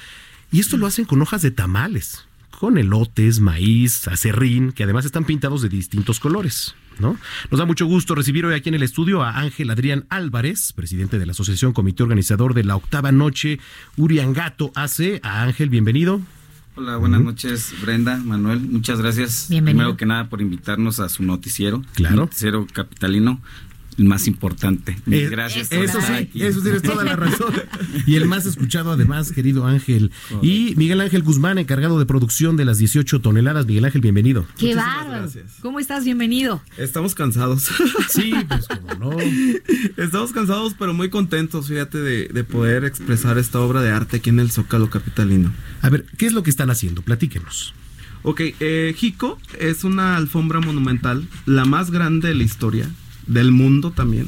Y esto lo hacen con hojas de tamales, con elotes, maíz, acerrín, que además están pintados de distintos colores. ¿no? Nos da mucho gusto recibir hoy aquí en el estudio a Ángel Adrián Álvarez, presidente de la Asociación Comité Organizador de la Octava Noche Uriangato AC. A Ángel, bienvenido. Hola, buenas noches, Brenda, Manuel. Muchas gracias. Bienvenido. Primero que nada por invitarnos a su noticiero. Claro. Noticiero capitalino, el más importante. Eh, gracias. por Eso estar sí, aquí. eso tienes toda la razón. Y el más escuchado además, querido Ángel. Y Miguel Ángel Guzmán, encargado de producción de las 18 toneladas. Miguel Ángel, bienvenido. Qué bárbaro. ¿Cómo estás? Bienvenido. Estamos cansados. Sí, pues como no. Estamos cansados, pero muy contentos, fíjate, de, de poder expresar esta obra de arte aquí en el Zócalo Capitalino. A ver, ¿qué es lo que están haciendo? Platíquenos. Ok, eh, Jico es una alfombra monumental, la más grande de la historia, del mundo también.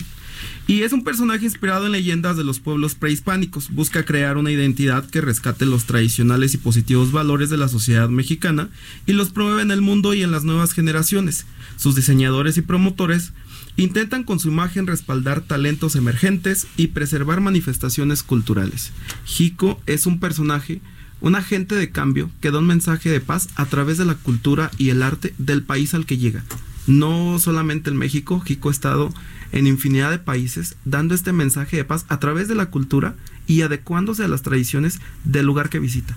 Y es un personaje inspirado en leyendas de los pueblos prehispánicos. Busca crear una identidad que rescate los tradicionales y positivos valores de la sociedad mexicana y los promueve en el mundo y en las nuevas generaciones. Sus diseñadores y promotores intentan con su imagen respaldar talentos emergentes y preservar manifestaciones culturales. Jico es un personaje, un agente de cambio que da un mensaje de paz a través de la cultura y el arte del país al que llega. No solamente en México, Jico ha estado en infinidad de países dando este mensaje de paz a través de la cultura y adecuándose a las tradiciones del lugar que visita.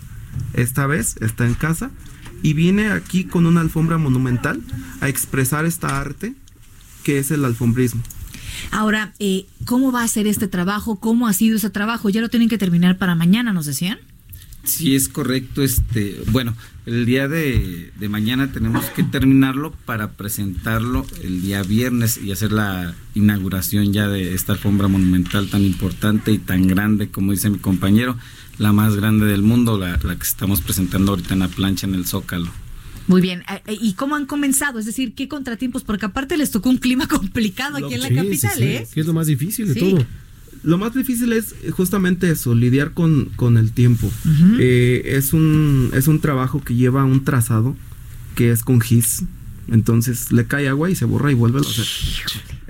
Esta vez está en casa y viene aquí con una alfombra monumental a expresar esta arte que es el alfombrismo. Ahora, eh, ¿cómo va a ser este trabajo? ¿Cómo ha sido ese trabajo? Ya lo tienen que terminar para mañana, nos decían. Sí, es correcto. Este, bueno, el día de, de mañana tenemos que terminarlo para presentarlo el día viernes y hacer la inauguración ya de esta alfombra monumental tan importante y tan grande, como dice mi compañero, la más grande del mundo, la, la que estamos presentando ahorita en la plancha en el Zócalo. Muy bien. Eh, eh, ¿Y cómo han comenzado? Es decir, ¿qué contratiempos? Porque aparte les tocó un clima complicado aquí en la Sí, sí, capital, sí. ¿eh? ¿Qué es lo más difícil de Sí. todo? Lo más difícil es justamente eso, lidiar con, con el tiempo. Eh, es, un, es un trabajo que lleva un trazado que es con gis. Entonces le cae agua y se borra y vuelve a hacer.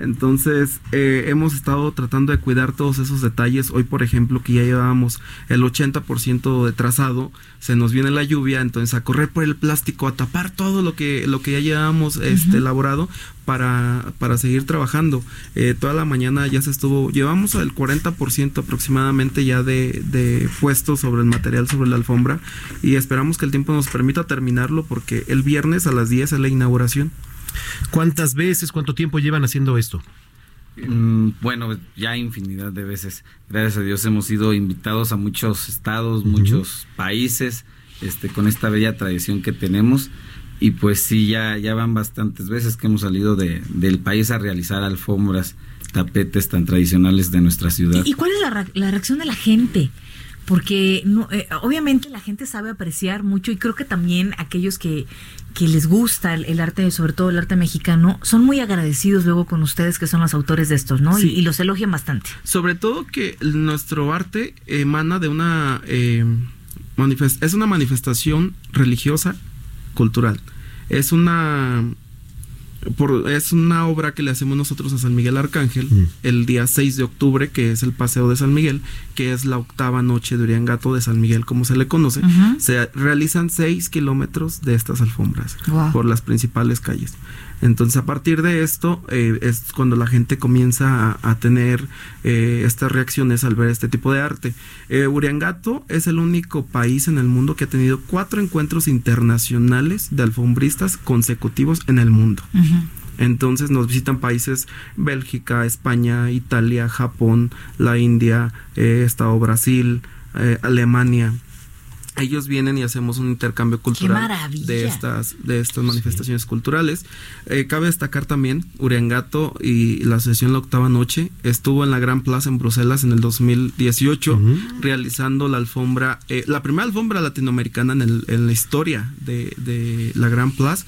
Entonces eh, hemos estado tratando de cuidar todos esos detalles. Hoy, por ejemplo, que ya llevábamos el 80% de trazado, se nos viene la lluvia, entonces a correr por el plástico, a tapar todo lo que, lo que ya llevábamos este, elaborado para, para seguir trabajando. Eh, toda la mañana ya se estuvo, llevamos el 40% aproximadamente ya de, de puesto sobre el material, sobre la alfombra, y esperamos que el tiempo nos permita terminarlo porque el viernes a las 10 es la inauguración. ¿Cuántas veces, cuánto tiempo llevan haciendo esto? Mm, Bueno, ya infinidad de veces. Gracias a Dios hemos sido invitados a muchos estados, muchos países, este, con esta bella tradición que tenemos. Y pues sí, ya, ya van bastantes veces que hemos salido de, del país a realizar alfombras, tapetes tan tradicionales de nuestra ciudad. ¿Y cuál es la, re- la reacción de la gente? Porque no, eh, obviamente la gente sabe apreciar mucho y creo que también aquellos que, que les gusta el, el arte, sobre todo el arte mexicano, son muy agradecidos luego con ustedes que son los autores de estos, ¿no? Y- Sí. Y, los elogian bastante. Sobre todo que nuestro arte emana de una eh, es una manifestación religiosa cultural. Es una por- es una obra que le hacemos nosotros a San Miguel Arcángel el día 6 de octubre, que es el paseo de San Miguel, que es la octava noche de Uriangato de San Miguel, como se le conoce. Se realizan 6 kilómetros de estas alfombras por las principales calles. Entonces, a partir de esto, eh, es cuando la gente comienza a, a tener eh, estas reacciones al ver este tipo de arte. Eh, Uriangato es el único país en el mundo que ha tenido cuatro encuentros internacionales de alfombristas consecutivos en el mundo. Entonces nos visitan países Bélgica, España, Italia, Japón, la India, eh, estado Brasil, eh, Alemania. Ellos vienen y hacemos un intercambio cultural de estas de estas manifestaciones culturales. Eh, cabe destacar también Uriangato y la sesión La Octava Noche. Estuvo en la Gran Plaza en Bruselas en el 2018 realizando la alfombra, eh, la primera alfombra latinoamericana en, el- en la historia de, de la Gran Plaza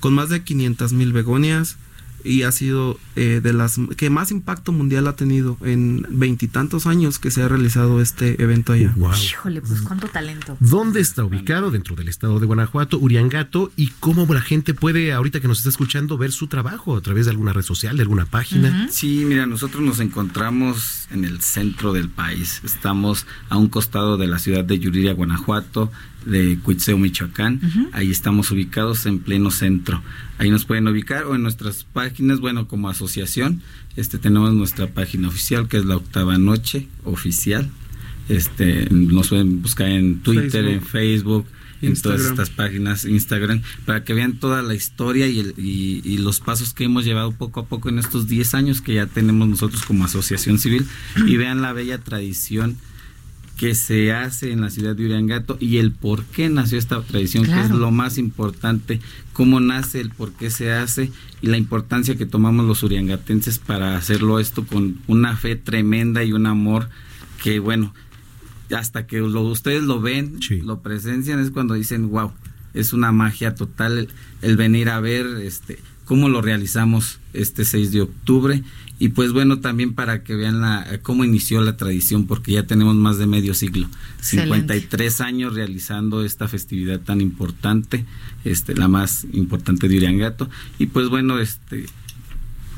con más de 500 mil begonias y ha sido eh, de las que más impacto mundial ha tenido en veintitantos años que se ha realizado este evento allá. Híjole, pues cuánto talento. ¿Dónde está ubicado? Dentro del estado de Guanajuato, Uriangato, y cómo la gente puede, ahorita que nos está escuchando, ver su trabajo a través de alguna red social, de alguna página. Sí, mira, nosotros nos encontramos en el centro del país. Estamos a un costado de la ciudad de Yuriria, Guanajuato, de Cuitzeo, Michoacán. Ahí estamos ubicados en pleno centro. Ahí nos pueden ubicar o en nuestras páginas, bueno, como asociación, este tenemos nuestra página oficial que es la Octava Noche oficial. Este, nos pueden buscar en Twitter, en Facebook, en todas estas páginas, Instagram, para que vean toda la historia y, el- y- y los pasos que hemos llevado poco a poco en estos 10 años que ya tenemos nosotros como asociación civil y vean la bella tradición que se hace en la ciudad de Uriangato y el por qué nació esta tradición, que es lo más importante, cómo nace, el por qué se hace y la importancia que tomamos los uriangatenses para hacerlo esto con una fe tremenda y un amor que bueno, hasta que lo- ustedes lo ven, lo presencian, es cuando dicen, wow, es una magia total el, el venir a ver este cómo lo realizamos este 6 de octubre y pues bueno también para que vean la cómo inició la tradición porque ya tenemos más de medio siglo Excelente. 53 años realizando esta festividad tan importante este la más importante de Uriangato y pues bueno este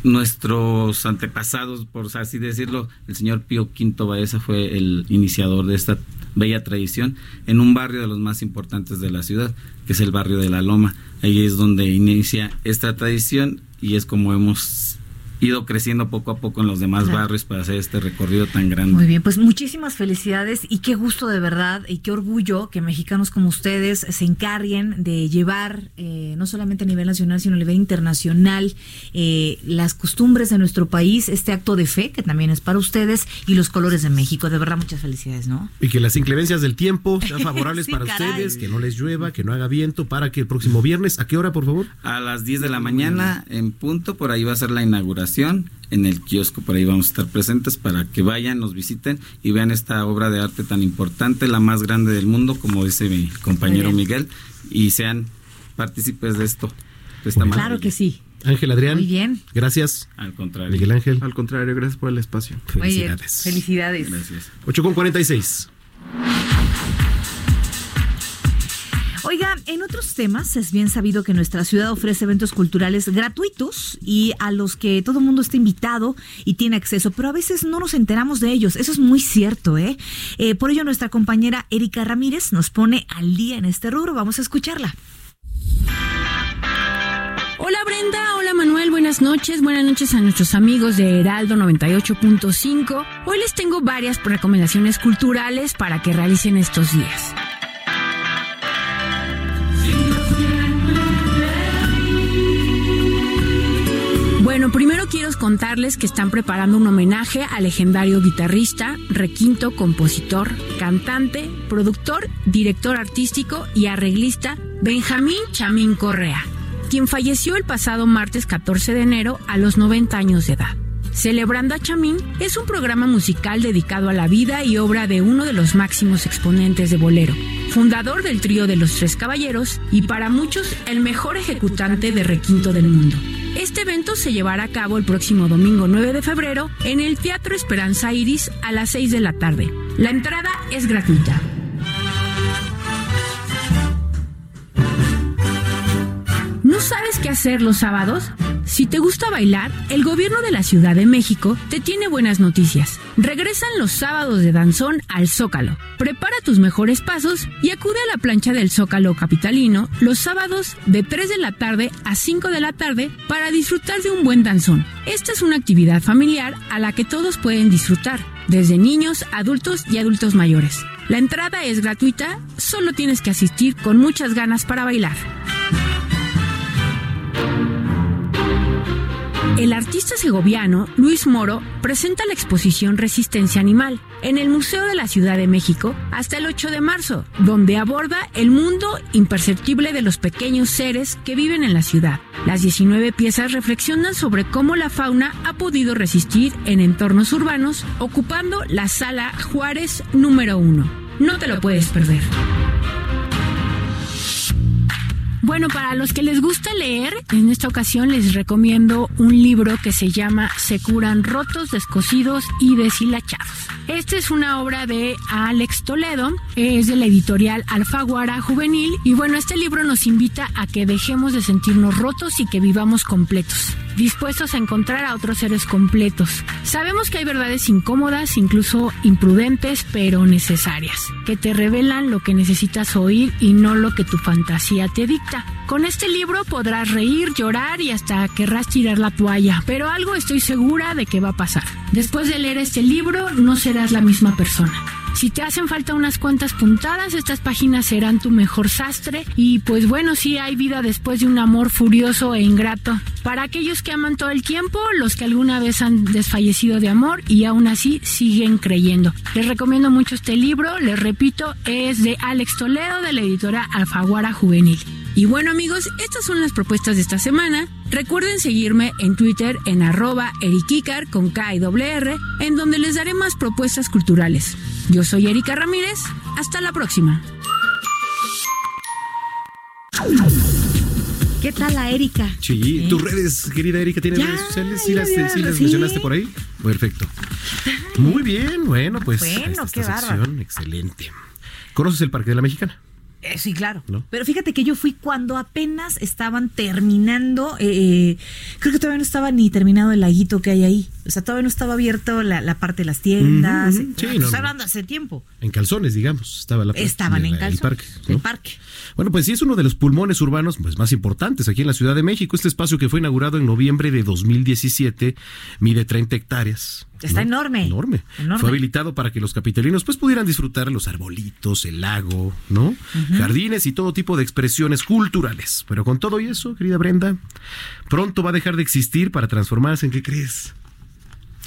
nuestros antepasados, por así decirlo, el señor Pío V Baeza fue el iniciador de esta bella tradición en un barrio de los más importantes de la ciudad, que es el barrio de La Loma. Ahí es donde inicia esta tradición y es como hemos ido creciendo poco a poco en los demás Claro. barrios para hacer este recorrido tan grande. Muy bien, pues muchísimas felicidades y qué gusto de verdad y qué orgullo que mexicanos como ustedes se encarguen de llevar eh, no solamente a nivel nacional sino a nivel internacional eh, las costumbres de nuestro país, este acto de fe que también es para ustedes y los colores de México. De verdad muchas felicidades, ¿no? Y que las inclemencias del tiempo sean favorables Sí, para caray. ustedes, que no les llueva, que no haga viento, para que el próximo viernes, ¿a qué hora, por favor? A las 10 de la mañana en punto, por ahí va a ser la inauguración en el kiosco, por ahí vamos a estar presentes para que vayan, nos visiten y vean esta obra de arte tan importante, la más grande del mundo, como dice mi compañero Miguel, y sean partícipes de esto. de esta Claro que sí. Ángel Adrián. Muy bien. Gracias. Al contrario. Miguel Ángel. Al contrario, gracias por el espacio. Muy bien. Felicidades. Felicidades. Gracias. 8 con 46. Oiga, en otros temas es bien sabido que nuestra ciudad ofrece eventos culturales gratuitos y a los que todo el mundo está invitado y tiene acceso, pero a veces no nos enteramos de ellos. Eso es muy cierto, ¿eh? Eh, por ello, nuestra compañera Erika Ramírez nos pone al día en este rubro. Vamos a escucharla. Hola Brenda, hola Manuel, buenas noches, buenas noches a nuestros amigos de Heraldo 98.5. Hoy les tengo varias recomendaciones culturales para que realicen estos días. Bueno, primero quiero contarles que están preparando un homenaje al legendario guitarrista, requinto, compositor, cantante, productor, director artístico y arreglista Benjamín Chamín Correa, quien falleció el pasado martes 14 de enero a los 90 años de edad. Celebrando a Chamín es un programa musical dedicado a la vida y obra de uno de los máximos exponentes de bolero, fundador del trío de los Tres Caballeros y para muchos el mejor ejecutante de requinto del mundo. Este evento se llevará a cabo el próximo domingo 9 de febrero en el Teatro Esperanza Iris a las 6 de la tarde. La entrada es gratuita. Sabes qué hacer los sábados? Si te gusta bailar, el gobierno de la Ciudad de México te tiene buenas noticias. Regresan los sábados de danzón al Zócalo. Prepara tus mejores pasos y acude a la plancha del Zócalo capitalino los sábados de 3 de la tarde a 5 de la tarde para disfrutar de un buen danzón. Esta es una actividad familiar a la que todos pueden disfrutar, desde niños, adultos y adultos mayores. La entrada es gratuita, solo tienes que asistir con muchas ganas para bailar. El artista segoviano Luis Moro presenta la exposición Resistencia Animal en el Museo de la Ciudad de México hasta el 8 de marzo, donde aborda el mundo imperceptible de los pequeños seres que viven en la ciudad. Las 19 piezas reflexionan sobre cómo la fauna ha podido resistir en entornos urbanos, ocupando la sala Juárez número 1. No te lo puedes perder. Bueno, para los que les gusta leer, en esta ocasión les recomiendo un libro que se llama Se curan rotos, descosidos y deshilachados. Esta es una obra de Alex Toledo, es de la editorial Alfaguara Juvenil y bueno, este libro nos invita a que dejemos de sentirnos rotos y que vivamos completos dispuestos a encontrar a otros seres completos. Sabemos que hay verdades incómodas, incluso imprudentes, pero necesarias, que te revelan lo que necesitas oír y no lo que tu fantasía te dicta. Con este libro podrás reír, llorar y hasta querrás tirar la toalla, pero algo estoy segura de que va a pasar. Después de leer este libro no serás la misma persona. Si te hacen falta unas cuantas puntadas, estas páginas serán tu mejor sastre. Y pues bueno, sí hay vida después de un amor furioso e ingrato. Para aquellos que aman todo el tiempo, los que alguna vez han desfallecido de amor y aún así siguen creyendo. Les recomiendo mucho este libro, les repito, es de Alex Toledo de la editora Alfaguara Juvenil. Y bueno amigos, estas son las propuestas de esta semana. Recuerden seguirme en Twitter en arroba eriquicar con K y doble R, en donde les daré más propuestas culturales. Yo soy Erika Ramírez, hasta la próxima. ¿Qué tal la Erika? Sí, ¿Eh? tus redes, querida Erika, ¿tienes Ya, redes sociales? ¿Sí las, ya, sí las sí. mencionaste por ahí? Perfecto. Muy bien, bueno, pues Bueno, qué esta bárbaro. sección, excelente. ¿Conoces el Parque de la Mexicana? Eh, sí, claro. ¿No? Pero fíjate que yo fui cuando apenas estaban terminando, eh, creo que todavía no estaba ni terminado el laguito que hay ahí. O sea, todavía no estaba abierto la, la parte de las tiendas. Ujú. Sí, Ah, no, estoy no. hablando hace tiempo. En calzones, digamos. Estaba la Estaban en el calzones. parque. El parque. Bueno, pues sí es uno de los pulmones urbanos pues, más importantes aquí en la Ciudad de México. Este espacio que fue inaugurado en noviembre de 2017 mide 30 hectáreas. Está enorme. Enorme. Enorme. Fue habilitado para que los capitalinos pues pudieran disfrutar los arbolitos, el lago, ¿no? Jardines y todo tipo de expresiones culturales. Pero con todo y eso, querida Brenda, pronto va a dejar de existir para transformarse en ¿qué crees?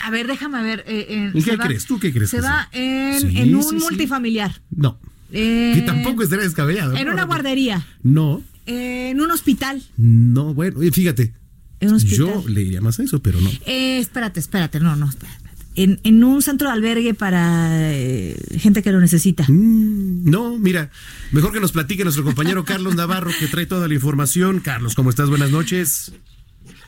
A ver, déjame ver. eh, eh, ¿En se qué va- crees? ¿Tú qué crees Se va en, Sí, en un sí, sí. multifamiliar. No. Eh, que tampoco estaría descabellado. En una guardería. No, eh, en un hospital. no, bueno, oye, fíjate. En un hospital. Yo le diría más a eso, pero no. Eh, espérate, espérate, no, no, espérate. En, en un centro de albergue para eh, gente que lo necesita. Mm, No, mira, mejor que nos platique nuestro compañero Carlos Navarro, que trae toda la información. Carlos, ¿cómo estás? Buenas noches.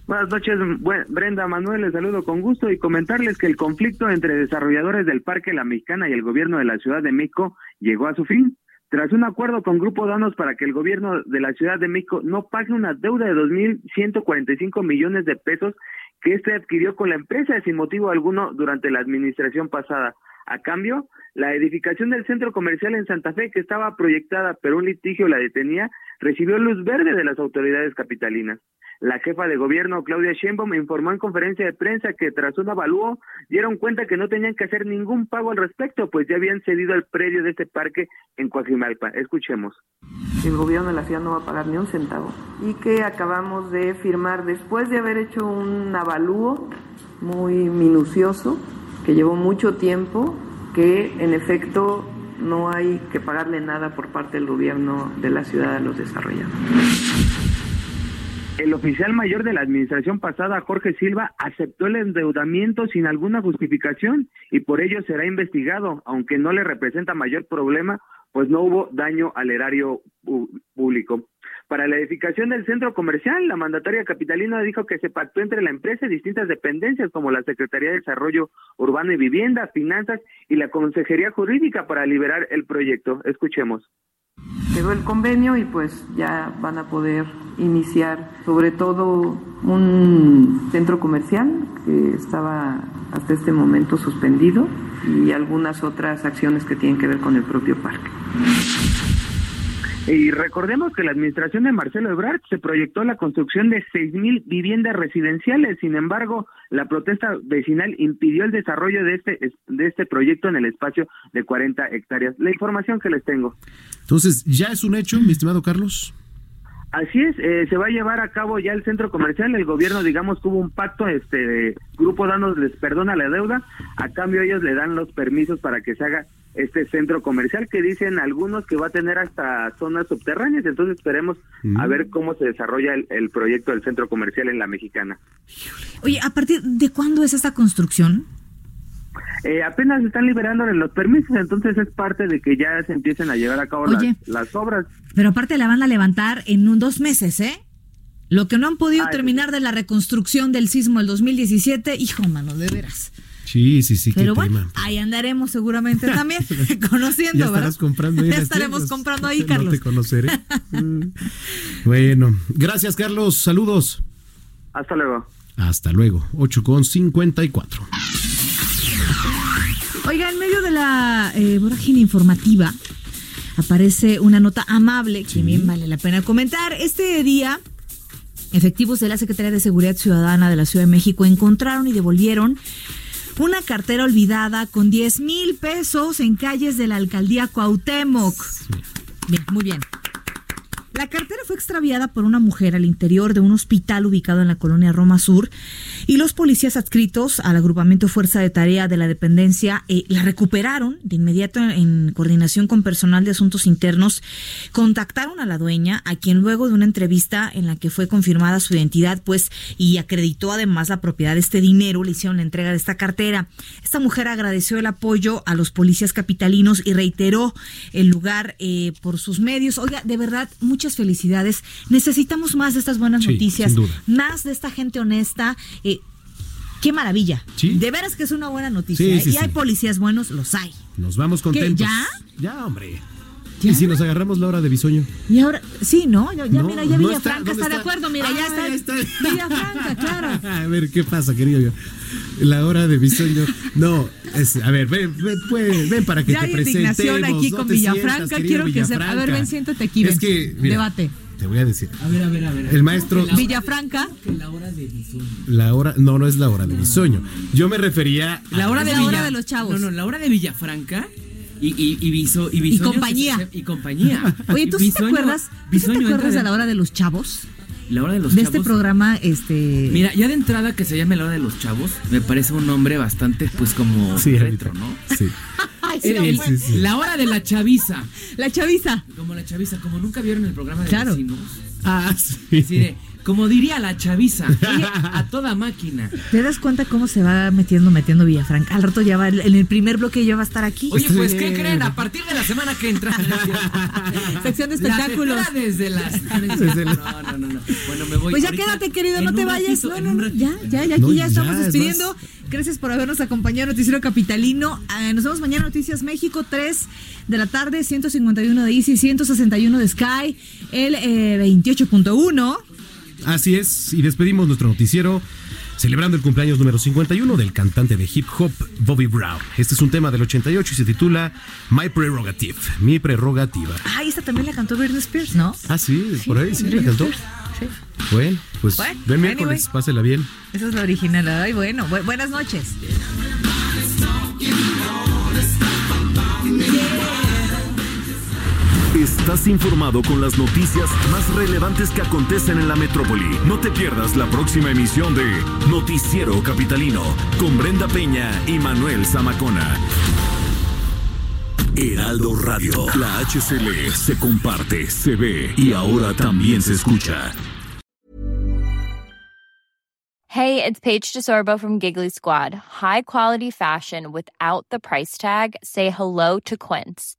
Buenas noches, buen- Brenda Manuel, les saludo con gusto y comentarles que el conflicto entre desarrolladores del Parque La Mexicana y el gobierno de la Ciudad de México llegó a su fin. Tras un acuerdo con Grupo Danos para que el gobierno de la Ciudad de México no pague una deuda de 2.145 millones de pesos que este adquirió con la empresa sin motivo alguno durante la administración pasada. A cambio, la edificación del centro comercial en Santa Fe, que estaba proyectada pero un litigio la detenía, recibió luz verde de las autoridades capitalinas. La jefa de gobierno, Claudia Sheinbaum, informó en conferencia de prensa que tras un avalúo dieron cuenta que no tenían que hacer ningún pago al respecto, pues ya habían cedido el predio de este parque en Coajimalpa. Escuchemos. el gobierno de la ciudad no va a pagar ni un centavo y que acabamos de firmar después de haber hecho un avalúo muy minucioso que llevó mucho tiempo que en efecto no hay que pagarle nada por parte del gobierno de la ciudad a los desarrolladores. El oficial mayor de la administración pasada, Jorge Silva, aceptó el endeudamiento sin alguna justificación y por ello será investigado, aunque no le representa mayor problema, pues no hubo daño al erario público. Para la edificación del centro comercial, la mandataria capitalina dijo que se pactó entre la empresa y distintas dependencias como la Secretaría de Desarrollo Urbano y Vivienda, Finanzas y la Consejería Jurídica para liberar el proyecto. Escuchemos. Quedó el convenio y pues ya van a poder iniciar sobre todo un centro comercial que estaba hasta este momento suspendido y algunas otras acciones que tienen que ver con el propio parque. Y recordemos que la administración de Marcelo Ebrard se proyectó la construcción de 6.000 viviendas residenciales. Sin embargo, la protesta vecinal impidió el desarrollo de este, de este proyecto en el espacio de 40 hectáreas. La información que les tengo. Entonces, ¿ya es un hecho, mi estimado Carlos? Así es, eh, se va a llevar a cabo ya el centro comercial. El gobierno, digamos, tuvo un pacto, este grupo dándoles perdón a la deuda. A cambio, ellos le dan los permisos para que se haga este centro comercial que dicen algunos que va a tener hasta zonas subterráneas. Entonces, esperemos a Mm. ver cómo se desarrolla el, el proyecto del centro comercial en la mexicana. Oye, ¿a partir de cuándo es esta construcción? Eh, apenas están liberando los permisos, entonces es parte de que ya se empiecen a llevar a cabo Oye. las, las obras. Pero aparte la van a levantar en un dos meses, ¿eh? Lo que no han podido Ah, terminar de la reconstrucción del sismo del 2017, hijo, mano, de veras. Sí, sí, sí, Pero qué bueno, tema. ahí andaremos seguramente también, conociendo, Ya ¿verdad? estarás comprando ahí Ya estaremos tiendas. comprando ahí, No Carlos. te conoceré. Mm. bueno, gracias, Carlos. Saludos. Hasta luego. Hasta luego. 8 con 54. Oiga, en medio de la eh, vorágine informativa aparece una nota amable que bien vale la pena comentar. Este día, efectivos de la Secretaría de Seguridad Ciudadana de la Ciudad de México encontraron y devolvieron una cartera olvidada con 10 mil pesos en calles de la alcaldía Cuauhtémoc. Bien, muy bien. La cartera fue extraviada por una mujer al interior de un hospital ubicado en la colonia Roma Sur y los policías adscritos al agrupamiento Fuerza de Tarea de la dependencia eh, la recuperaron de inmediato en coordinación con personal de asuntos internos. Contactaron a la dueña, a quien luego de una entrevista en la que fue confirmada su identidad, pues, y acreditó además la propiedad de este dinero, le hicieron la entrega de esta cartera. Esta mujer agradeció el apoyo a los policías capitalinos y reiteró el lugar eh, por sus medios. Oiga, de verdad, muchas felicidades. Necesitamos más de estas buenas Sí, noticias, sin duda. más de esta gente honesta. Eh, qué maravilla. Sí. De veras que es una buena noticia. Sí, ¿eh? y hay policías buenos, los hay. Nos vamos ¿Qué, contentos. ya? Ya, hombre. ¿Ya? ¿Y si nos agarramos la hora de bisoño? Y ahora, sí, ¿no? Ya, ya No, mira, ya no Villafranca está, está, ¿dónde de acuerdo, mira, ya Ah, está. ya está. Villafranca, claro. A ver, ¿qué pasa, querido? yo? La hora de bisoño. No, es, a ver, ven, ven, pues, ven para que Ya te hay presentemos. indignación aquí no con Villafranca. sientas, Quiero que sepa. A ver, ven, siéntate aquí, ven. Es que, mira, Debate. Te voy a decir. A ver, a ver, a ver. El maestro. Villafranca. La hora de bisoño. La hora, no, no es la hora de bisoño. Yo me refería a La hora de La hora Villa- de los chavos. No, no, la hora de Villafranca y, y, y, Biso- y Bisoño compañía. se- y compañía. Oye, ¿tú sí te Bisoño- acuerdas? ¿Tú sí te acuerdas de la hora de los chavos? La hora de los de chavos. este programa, este. Mira, ya de entrada que se llame la hora de los chavos, me parece un nombre bastante, pues, como Sí, retro. ¿no? Sí. Ay, sí, El- el- hombre. La hora de la chaviza. La chaviza. Como la chaviza, como nunca vieron el programa de Claro. vecinos. Ah, sí. Así de, como diría la chaviza, a toda máquina. ¿Te das cuenta cómo se va metiendo, metiendo Villafranca? Al rato ya va, en el primer bloque ya va a estar aquí. Oye, pues, ¿qué creen? A partir de la semana que entra. Sección de La espectáculos. espera desde las. Desde la- No, no, no, no. Bueno, me voy. Pues ya ahorita quédate, querido, no te vayas. ratito, No, no, no, ya, ya, ya, aquí No, ya estamos es despidiendo. Gracias por habernos acompañado, Noticiero Capitalino. Ah, nos vemos mañana, Noticias México, 3 de la tarde, 151 de Easy, 161 de Sky, el eh, 28.1. Así es, y despedimos nuestro noticiero celebrando el cumpleaños número 51 del cantante de hip hop Bobby Brown. Este es un tema del 88 y se titula My Prerogative, mi prerrogativa. Ah, esta también la cantó Britney Spears, ¿no? Ah, sí, por ahí sí la Britney cantó. Spears, Sí, Bueno, pues ven miércoles, anyway. pásela bien. esa es la original. Ay, bueno, bu- buenas noches. Estás informado con las noticias más relevantes que acontecen en la metrópoli. No te pierdas la próxima emisión de Noticiero Capitalino con Brenda Peña y Manuel Zamacona. Heraldo Radio, la HCL se comparte, se ve y ahora también se escucha. Hey, it's Paige DeSorbo from Giggly Squad. High quality fashion without the price tag. Say hello to Quince.